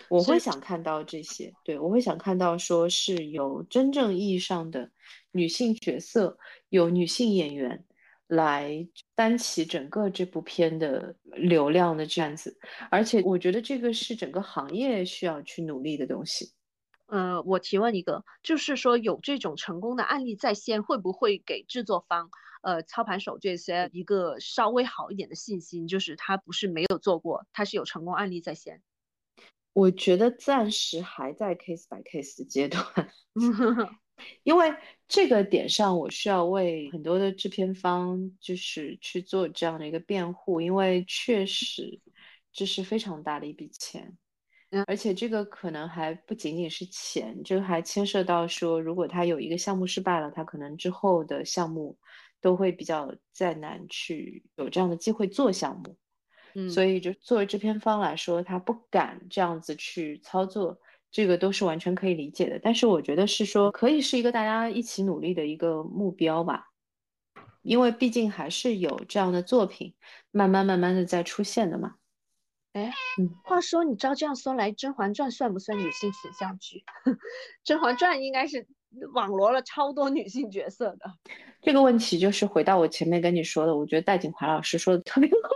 我会想看到这些，对我会想看到说是有真正意义上的女性角色，有女性演员。来担起整个这部片的流量的这样子，而且我觉得这个是整个行业需要去努力的东西。呃，我提问一个，就是说有这种成功的案例在先，会不会给制作方、呃操盘手这些一个稍微好一点的信心？就是他不是没有做过，他是有成功案例在先。我觉得暂时还在 case by case 的阶段。[laughs] [laughs] 因为这个点上，我需要为很多的制片方就是去做这样的一个辩护，因为确实这是非常大的一笔钱，而且这个可能还不仅仅是钱，这个还牵涉到说，如果他有一个项目失败了，他可能之后的项目都会比较再难去有这样的机会做项目，嗯，所以就作为制片方来说，他不敢这样子去操作。这个都是完全可以理解的，但是我觉得是说可以是一个大家一起努力的一个目标吧，因为毕竟还是有这样的作品慢慢慢慢的在出现的嘛。哎，话说你照这样说来，《甄嬛传》算不算女性形象剧？[laughs]《甄嬛传》应该是网罗了超多女性角色的。这个问题就是回到我前面跟你说的，我觉得戴锦华老师说的特别好。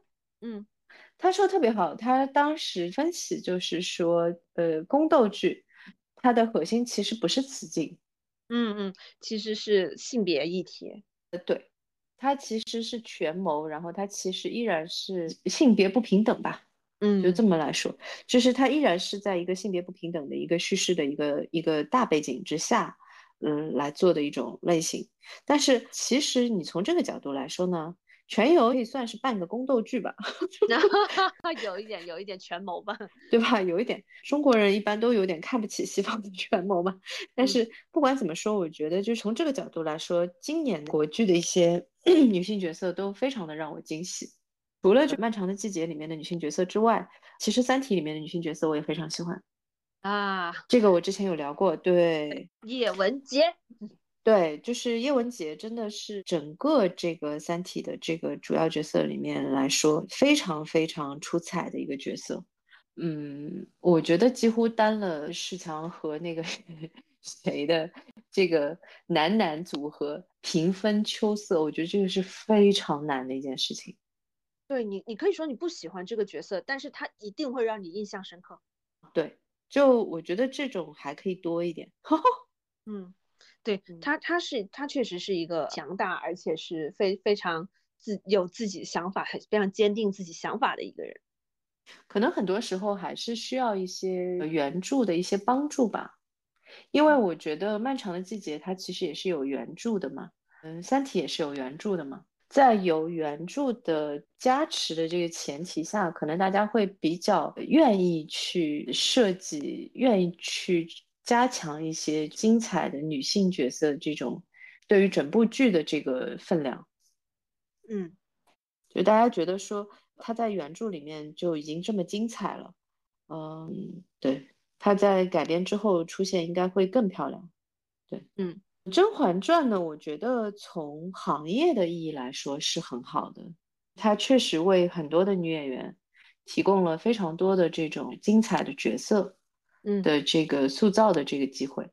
[laughs] 嗯。他说特别好，他当时分析就是说，呃，宫斗剧它的核心其实不是雌竞，嗯嗯，其实是性别议题，呃，对，它其实是权谋，然后它其实依然是性别不平等吧，嗯，就这。么来说，就是它依然是在一个性别不平等的一个叙事的一个一个大背景之下，嗯，来做的一种类型，但是其实你从这个角度来说呢？全游可以算是半个宫斗剧吧，[laughs] [laughs] 有一点，有一点权谋吧，对吧？有一点，中国人一般都有点看不起西方的权谋嘛。但是不管怎么说，我觉得就从这个角度来说，今年国剧的一些 [clears throat] 女性角色都非常的让我惊喜。除了《漫长的季节》里面的女性角色之外，其实《三体》里面的女性角色我也非常喜欢啊。这个我之前有聊过，对，叶文洁。对，就是叶文洁，真的是整个这个《三体》的这个主要角色里面来说，非常非常出彩的一个角色。嗯，我觉得几乎担了世强和那个 [laughs] 谁的这个男男组合平分秋色，我觉得这个是非常难的一件事情。对你，你可以说你不喜欢这个角色，但是他一定会让你印象深刻。对，就我觉得这种还可以多一点。[laughs] 嗯，对他，他是他确实是一个强大而且是非非常自有自己想法，很非常坚定自己想法的一个人。可能很多时候还是需要一些援助的一些帮助吧，因为我觉得《漫长的季节》它其实也是有援助的嘛，嗯，《三体》也是有援助的嘛。在有援助的加持的这个前提下，可能大家会比较愿意去设计，愿意去加强一些精彩的女性角色这种对于整部剧的这个分量。嗯，就大家觉得说她在原著里面就已经这么精彩了，嗯，对，她在改编之后出现应该会更漂亮。对，嗯。《甄嬛传》呢，我觉得从行业的意义来说是很好的，它确实为很多的女演员提供了非常多的这种精彩的角色，嗯的这个塑造的这个机会。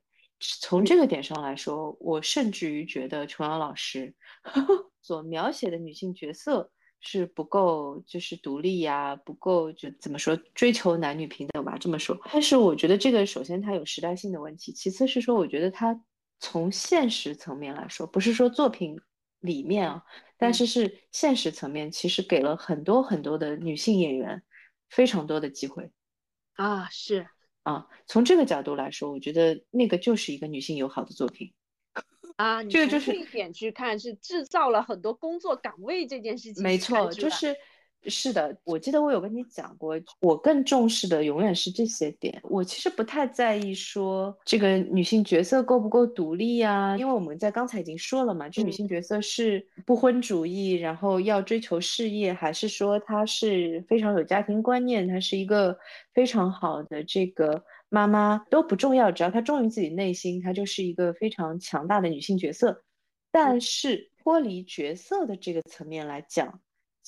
从这个点上来说，我甚至于觉得琼瑶老师 [laughs] 所描写的女性角色是不够，就是独立呀，不够就怎么说追求男女平等吧，这么说。但是我觉得这个首先它有时代性的问题，其次是说我觉得它。从现实层面来说，不是说作品里面啊，但是是现实层面，其实给了很多很多的女性演员非常多的机会啊，是啊，从这个角度来说，我觉得那个就是一个女性友好的作品 [laughs] 啊，这个就是一点去看，是制造了很多工作岗位这件事情，没错，就是。是的，我记得我有跟你讲过，我更重视的永远是这些点。我其实不太在意说这个女性角色够不够独立呀，因为我们在刚才已经说了嘛，这女性角色是不婚主义，然后要追求事业，还是说她是非常有家庭观念，她是一个非常好的这个妈妈都不重要，只要她忠于自己内心，她就是一个非常强大的女性角色。但是脱离角色的这个层面来讲。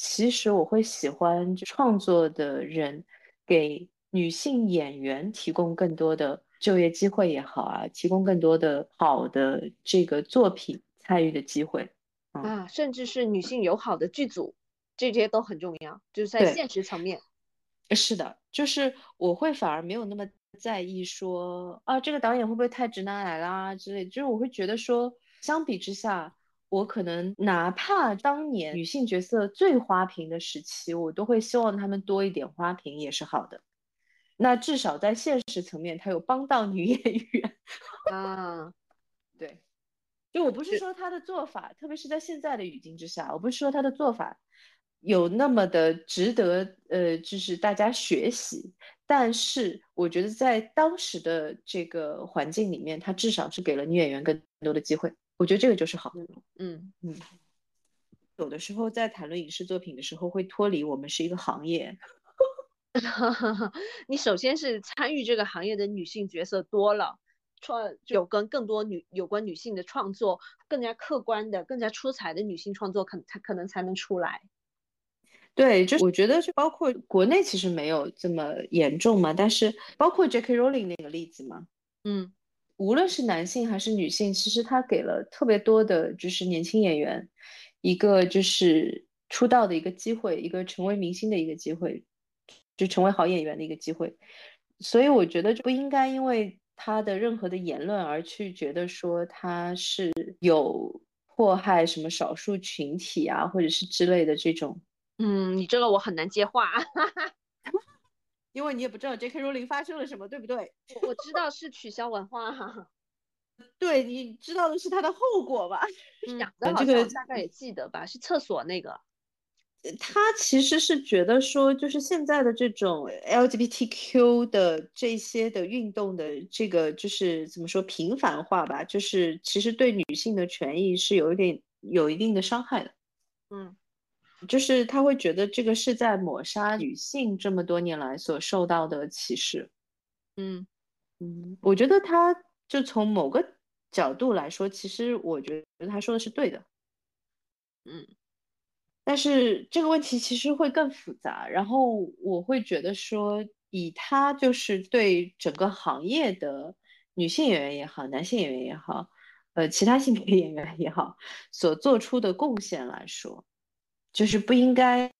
其实我会喜欢创作的人给女性演员提供更多的就业机会也好啊，提供更多的好的这个作品参与的机会啊，甚至是女性友好的剧组，这些都很重要。就是在现实层面，是的，就是我会反而没有那么在意说啊，这个导演会不会太直男癌啦之类，就是我会觉得说，相比之下。我可能哪怕当年女性角色最花瓶的时期，我都会希望她们多一点花瓶也是好的。那至少在现实层面，他有帮到女演员 [laughs] 啊。对，就我不是说他的做法，特别是在现在的语境之下，我不是说他的做法有那么的值得呃，就是大家学习。但是我觉得在当时的这个环境里面，他至少是给了女演员更多的机会。我觉得这个就是好。嗯嗯，有的时候在谈论影视作品的时候，会脱离我们是一个行业。[laughs] 你首先是参与这个行业的女性角色多了，创有跟更多女有关女性的创作，更加客观的、更加出彩的女性创作，可才可能才能出来。对，就我觉得就包括国内其实没有这么严重嘛，但是包括 J.K. Rowling 那个例子嘛，嗯。无论是男性还是女性，其实他给了特别多的，就是年轻演员一个就是出道的一个机会，一个成为明星的一个机会，就成为好演员的一个机会。所以我觉得不应该因为他的任何的言论而去觉得说他是有迫害什么少数群体啊，或者是之类的这种。嗯，你这个我很难接话。[laughs] 因为你也不知道 J.K. Rowling 发生了什么，对不对？我知道是取消文化，[laughs] 对，你知道的是它的后果吧？讲的这个大概也记得吧？是厕所那个。他其实是觉得说，就是现在的这种 LGBTQ 的这些的运动的这个，就是怎么说平凡化吧？就是其实对女性的权益是有一点有一定的伤害的。嗯。就是他会觉得这个是在抹杀女性这么多年来所受到的歧视，嗯。嗯，我觉得他就从某个角度来说，其实我觉得他说的是对的，嗯，但是这个问题其实会更复杂，然后我会觉得说，以他就是对整个行业的女性演员也好，男性演员也好，呃，其他性别演员也好，所做出的贡献来说，就是不应该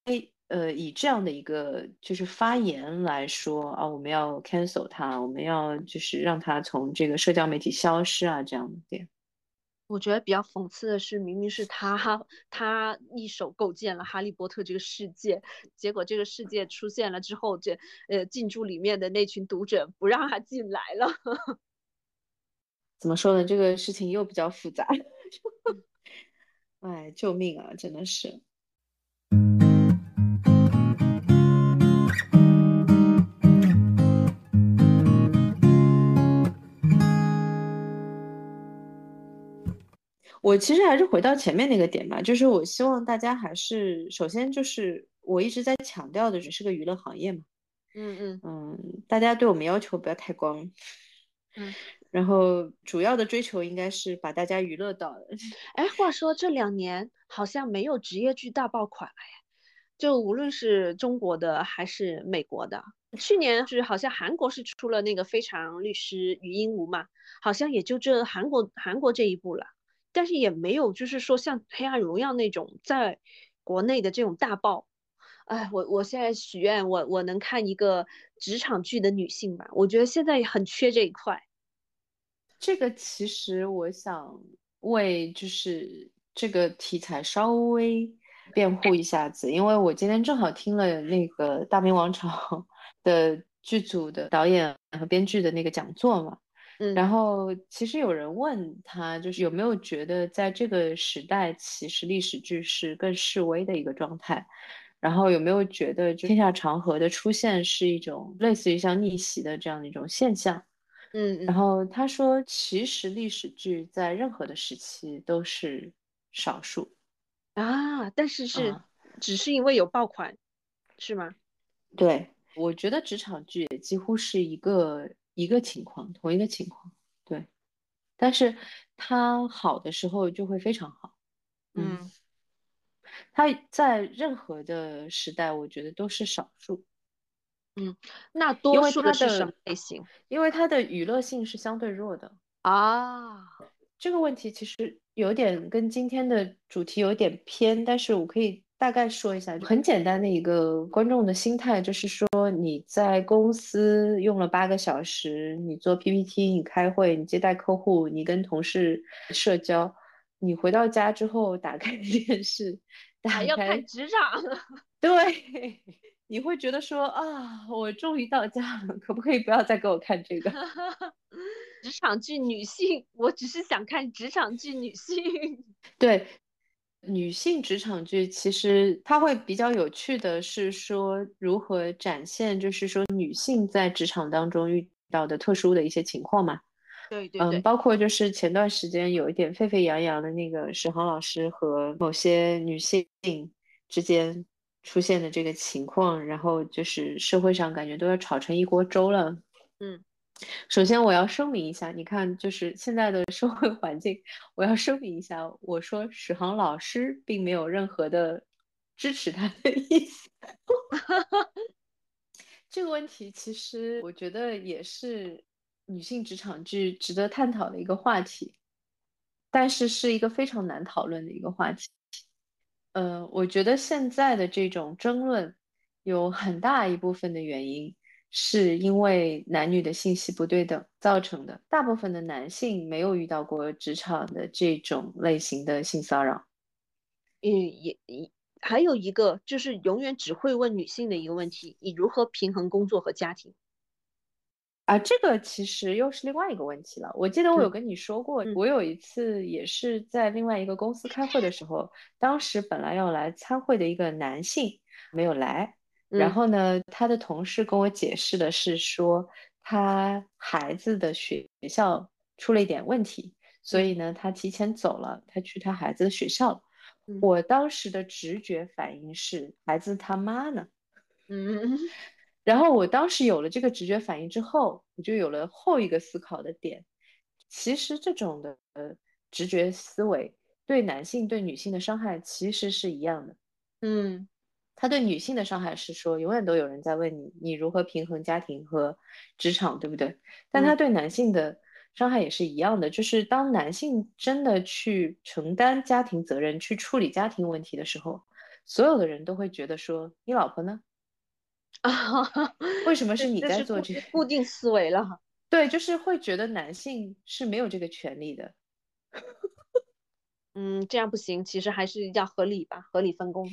呃以这样的一个就是发言来说啊，我们要 cancel 他，我们要就是让他从这个社交媒体消失啊，这样的点。我觉得比较讽刺的是，明明是他，他一手构建了哈利波特这个世界，结果这个世界出现了之后，这呃进驻里面的那群读者不让他进来了。[laughs] 怎么说呢？这个事情又比较复杂。[laughs] 哎，救命啊！真的是。我其实还是回到前面那个点吧，就是我希望大家还是首先就是我一直在强调的，只是个娱乐行业嘛，嗯嗯嗯，大家对我们要求不要太高，嗯，然后主要的追求应该是把大家娱乐到。[laughs] 哎，话说这两年好像没有职业剧大爆款了呀，就无论是中国的还是美国的，去年是好像韩国是出了那个《非常律师禹英禑》嘛，好像也就这韩国韩国这一部了。但是也没有，就是说像《黑暗荣耀》那种在国内的这种大爆，哎，我我现在许愿，我我能看一个职场剧的女性吧，我觉得现在很缺这一块。这个其实我想为就是这个题材稍微辩护一下子，因为我今天正好听了那个《大明王朝》的剧组的导演和编剧的那个讲座嘛。然后其实有人问他，就是有没有觉得在这个时代，其实历史剧是更示威的一个状态，然后有没有觉得天下长河的出现是一种类似于像逆袭的这样的一种现象？嗯，然后他说，其实历史剧在任何的时期都是少数啊，但是是只是因为有爆款，是吗？对，我觉得职场剧也几乎是一个。一个情况，同一个情况，对，但是它好的时候就会非常好，嗯，它在任何的时代，我觉得都是少数，嗯，那多数的是什么类型？因为它的娱乐性是相对弱的啊。这个问题其实有点跟今天的主题有点偏，但是我可以。大概说一下，很简单的一个观众的心态，就是说你在公司用了八个小时，你做 PPT，你开会，你接待客户，你跟同事社交，你回到家之后打开 [laughs] 电视，还要看职场，[laughs] 对，[laughs] 你会觉得说啊，我终于到家了，可不可以不要再给我看这个职场剧女性？我只是想看职场剧女性，对。女性职场剧其实它会比较有趣的是说如何展现，就是说女性在职场当中遇到的特殊的一些情况嘛。对对对。嗯，包括就是前段时间有一点沸沸扬扬的那个史航老师和某些女性之间出现的这个情况，然后就是社会上感觉都要炒成一锅粥了。嗯。首先，我要声明一下，你看，就是现在的社会环境，我要声明一下，我说史航老师并没有任何的支持他的意思。[laughs] 这个问题其实我觉得也是女性职场剧值得探讨的一个话题，但是是一个非常难讨论的一个话题。呃，我觉得现在的这种争论有很大一部分的原因。是因为男女的信息不对等造成的。大部分的男性没有遇到过职场的这种类型的性骚扰。嗯，也也还有一个就是永远只会问女性的一个问题：你如何平衡工作和家庭？啊，这个其实又是另外一个问题了。我记得我有跟你说过，我有一次也是在另外一个公司开会的时候，当时本来要来参会的一个男性没有来。然后呢，他的同事跟我解释的是说，他孩子的学校出了一点问题，所以呢，他提前走了，他去他孩子的学校了。我当时的直觉反应是，孩子他妈呢？嗯，[laughs] 然后我当时有了这个直觉反应之后，我就有了后一个思考的点。其实这种的呃直觉思维对男性对女性的伤害其实是一样的。嗯。他对女性的伤害是说，永远都有人在问你，你如何平衡家庭和职场，对不对？但他对男性的伤害也是一样的，就是当男性真的去承担家庭责任、去处理家庭问题的时候，所有的人都会觉得说：“你老婆呢？[laughs] 啊，为什么是你在做这？”固定思维了。[laughs] 对，就是会觉得男性是没有这个权利的。[laughs] 嗯，这样不行，其实还是要合理吧，合理分工。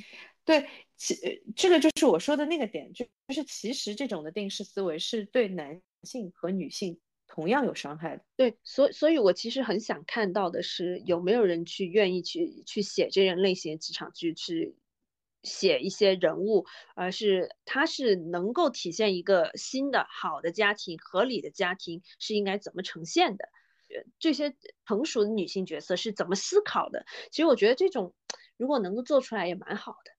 对，其这个就是我说的那个点，就就是其实这种的定式思维是对男性和女性同样有伤害的。对，所所以，我其实很想看到的是，有没有人去愿意去去写这种类型的职场剧，去写一些人物，而是它是能够体现一个新的好的家庭、合理的家庭是应该怎么呈现的。这些成熟的女性角色是怎么思考的？其实我觉得这种如果能够做出来也蛮好的。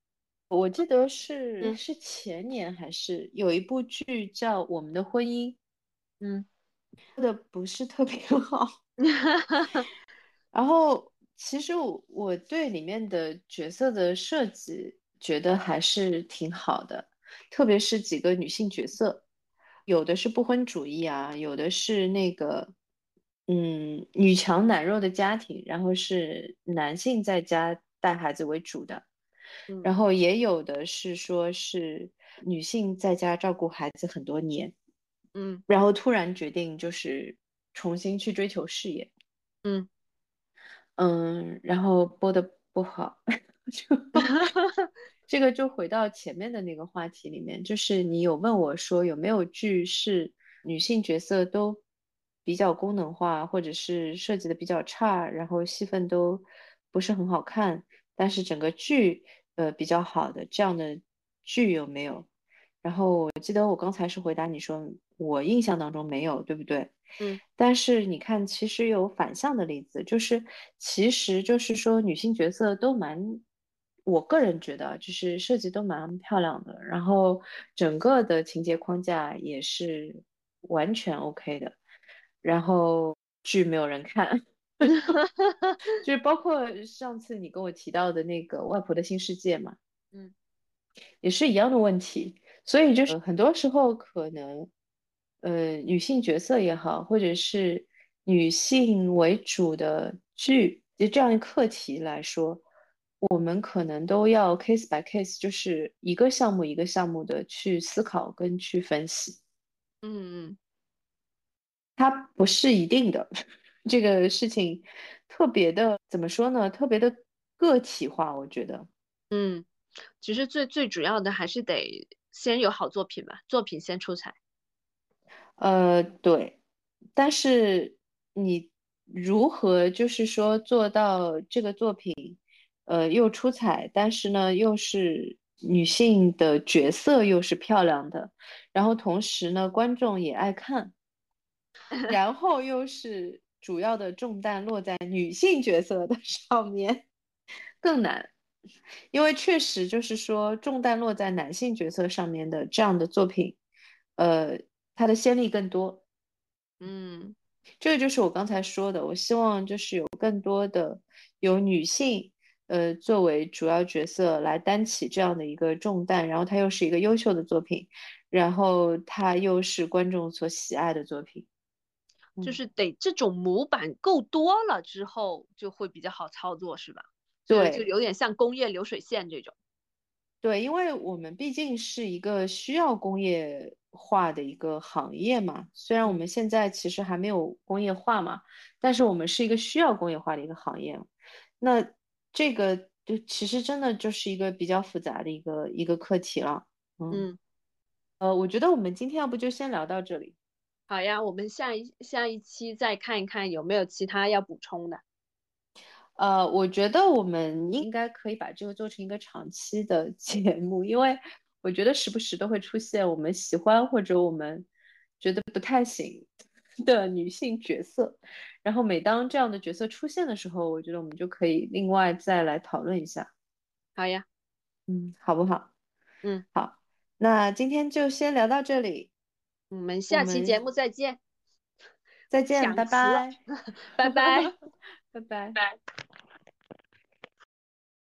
我记得是嗯是前年还是有一部剧叫《我们的婚姻》，嗯做的不是特别好。[laughs] 然后其实我我对里面的角色的设计觉得还是挺好的，特别是几个女性角色，有的是不婚主义啊，有的是那个嗯女强男弱的家庭，然后是男性在家带孩子为主的。嗯。然后也有的是说是女性在家照顾孩子很多年，嗯。然后突然决定就是重新去追求事业，嗯。嗯，然后播的不好，[laughs] 就 [laughs] 这个就回到前面的那个话题里面，就是你有问我说有没有剧是女性角色都比较功能化，或者是设计的比较差，然后戏份都不是很好看，但是整个剧呃比较好的这样的剧有没有？然后我记得我刚才是回答你说，我印象当中没有，对不对？嗯但是你看，其实有反向的例子，就是其实就是说女性角色都蛮，我个人觉得就是设计都蛮漂亮的，然后整个的情节框架也是完全 OK 的，然后剧没有人看，[laughs] 就是包括上次你跟我提到的那个《外婆的新世界》嘛，嗯，也是一样的问题，所以就是很多时候可能。呃，女性角色也好，或者是女性为主的剧，就这样的课题来说，我们可能都要 case by case，就是一个项目一个项目的去思考跟去分析，嗯它不是一定的。这个事情特别的，怎么说呢？特别的个体化，我觉得。嗯，其实最最主要的还是得先有好作品吧，作品先出彩。呃，对，但是你如何就是说做到这个作品，呃，又出彩，但是呢，又是女性的角色又是漂亮的，然后同时呢，观众也爱看，[laughs] 然后又是主要的重担落在女性角色的 [laughs] 上面，更难，因为确实就是说重担落在男性角色上面的这样的作品，呃。它的先例更多，嗯，这个就是我刚才说的，我希望就是有更多的有女性，呃，作为主要角色来担起这样的一个重担，然后它又是一个优秀的作品，然后它又是观众所喜爱的作品，就是得这种模板够多了之后，就会比较好操作，是吧？对，就有点像工业流水线这种。对，因为我们毕竟是一个需要工业化的一个行业嘛，虽然我们现在其实还没有工业化嘛，但是我们是一个需要工业化的一个行业。那这个就其实真的就是一个比较复杂的一个一个课题了。嗯，呃，我觉得我们今天要不就先聊到这里。好呀，我们下一下一期再看一看有没有其他要补充的。呃，我觉得我们应该可以把这个做成一个长期的 [laughs] 节目，因为我觉得时不时都会出现我们喜欢或者我们觉得不太行的女性角色，然后每当这样的角色出现的时候，我觉得我们就可以另外再来讨论一下。好呀，嗯，好不好？嗯，好，那今天就先聊到这里，我们下期节目再见，再见，[laughs] [laughs] 拜拜，拜拜，拜拜。拜。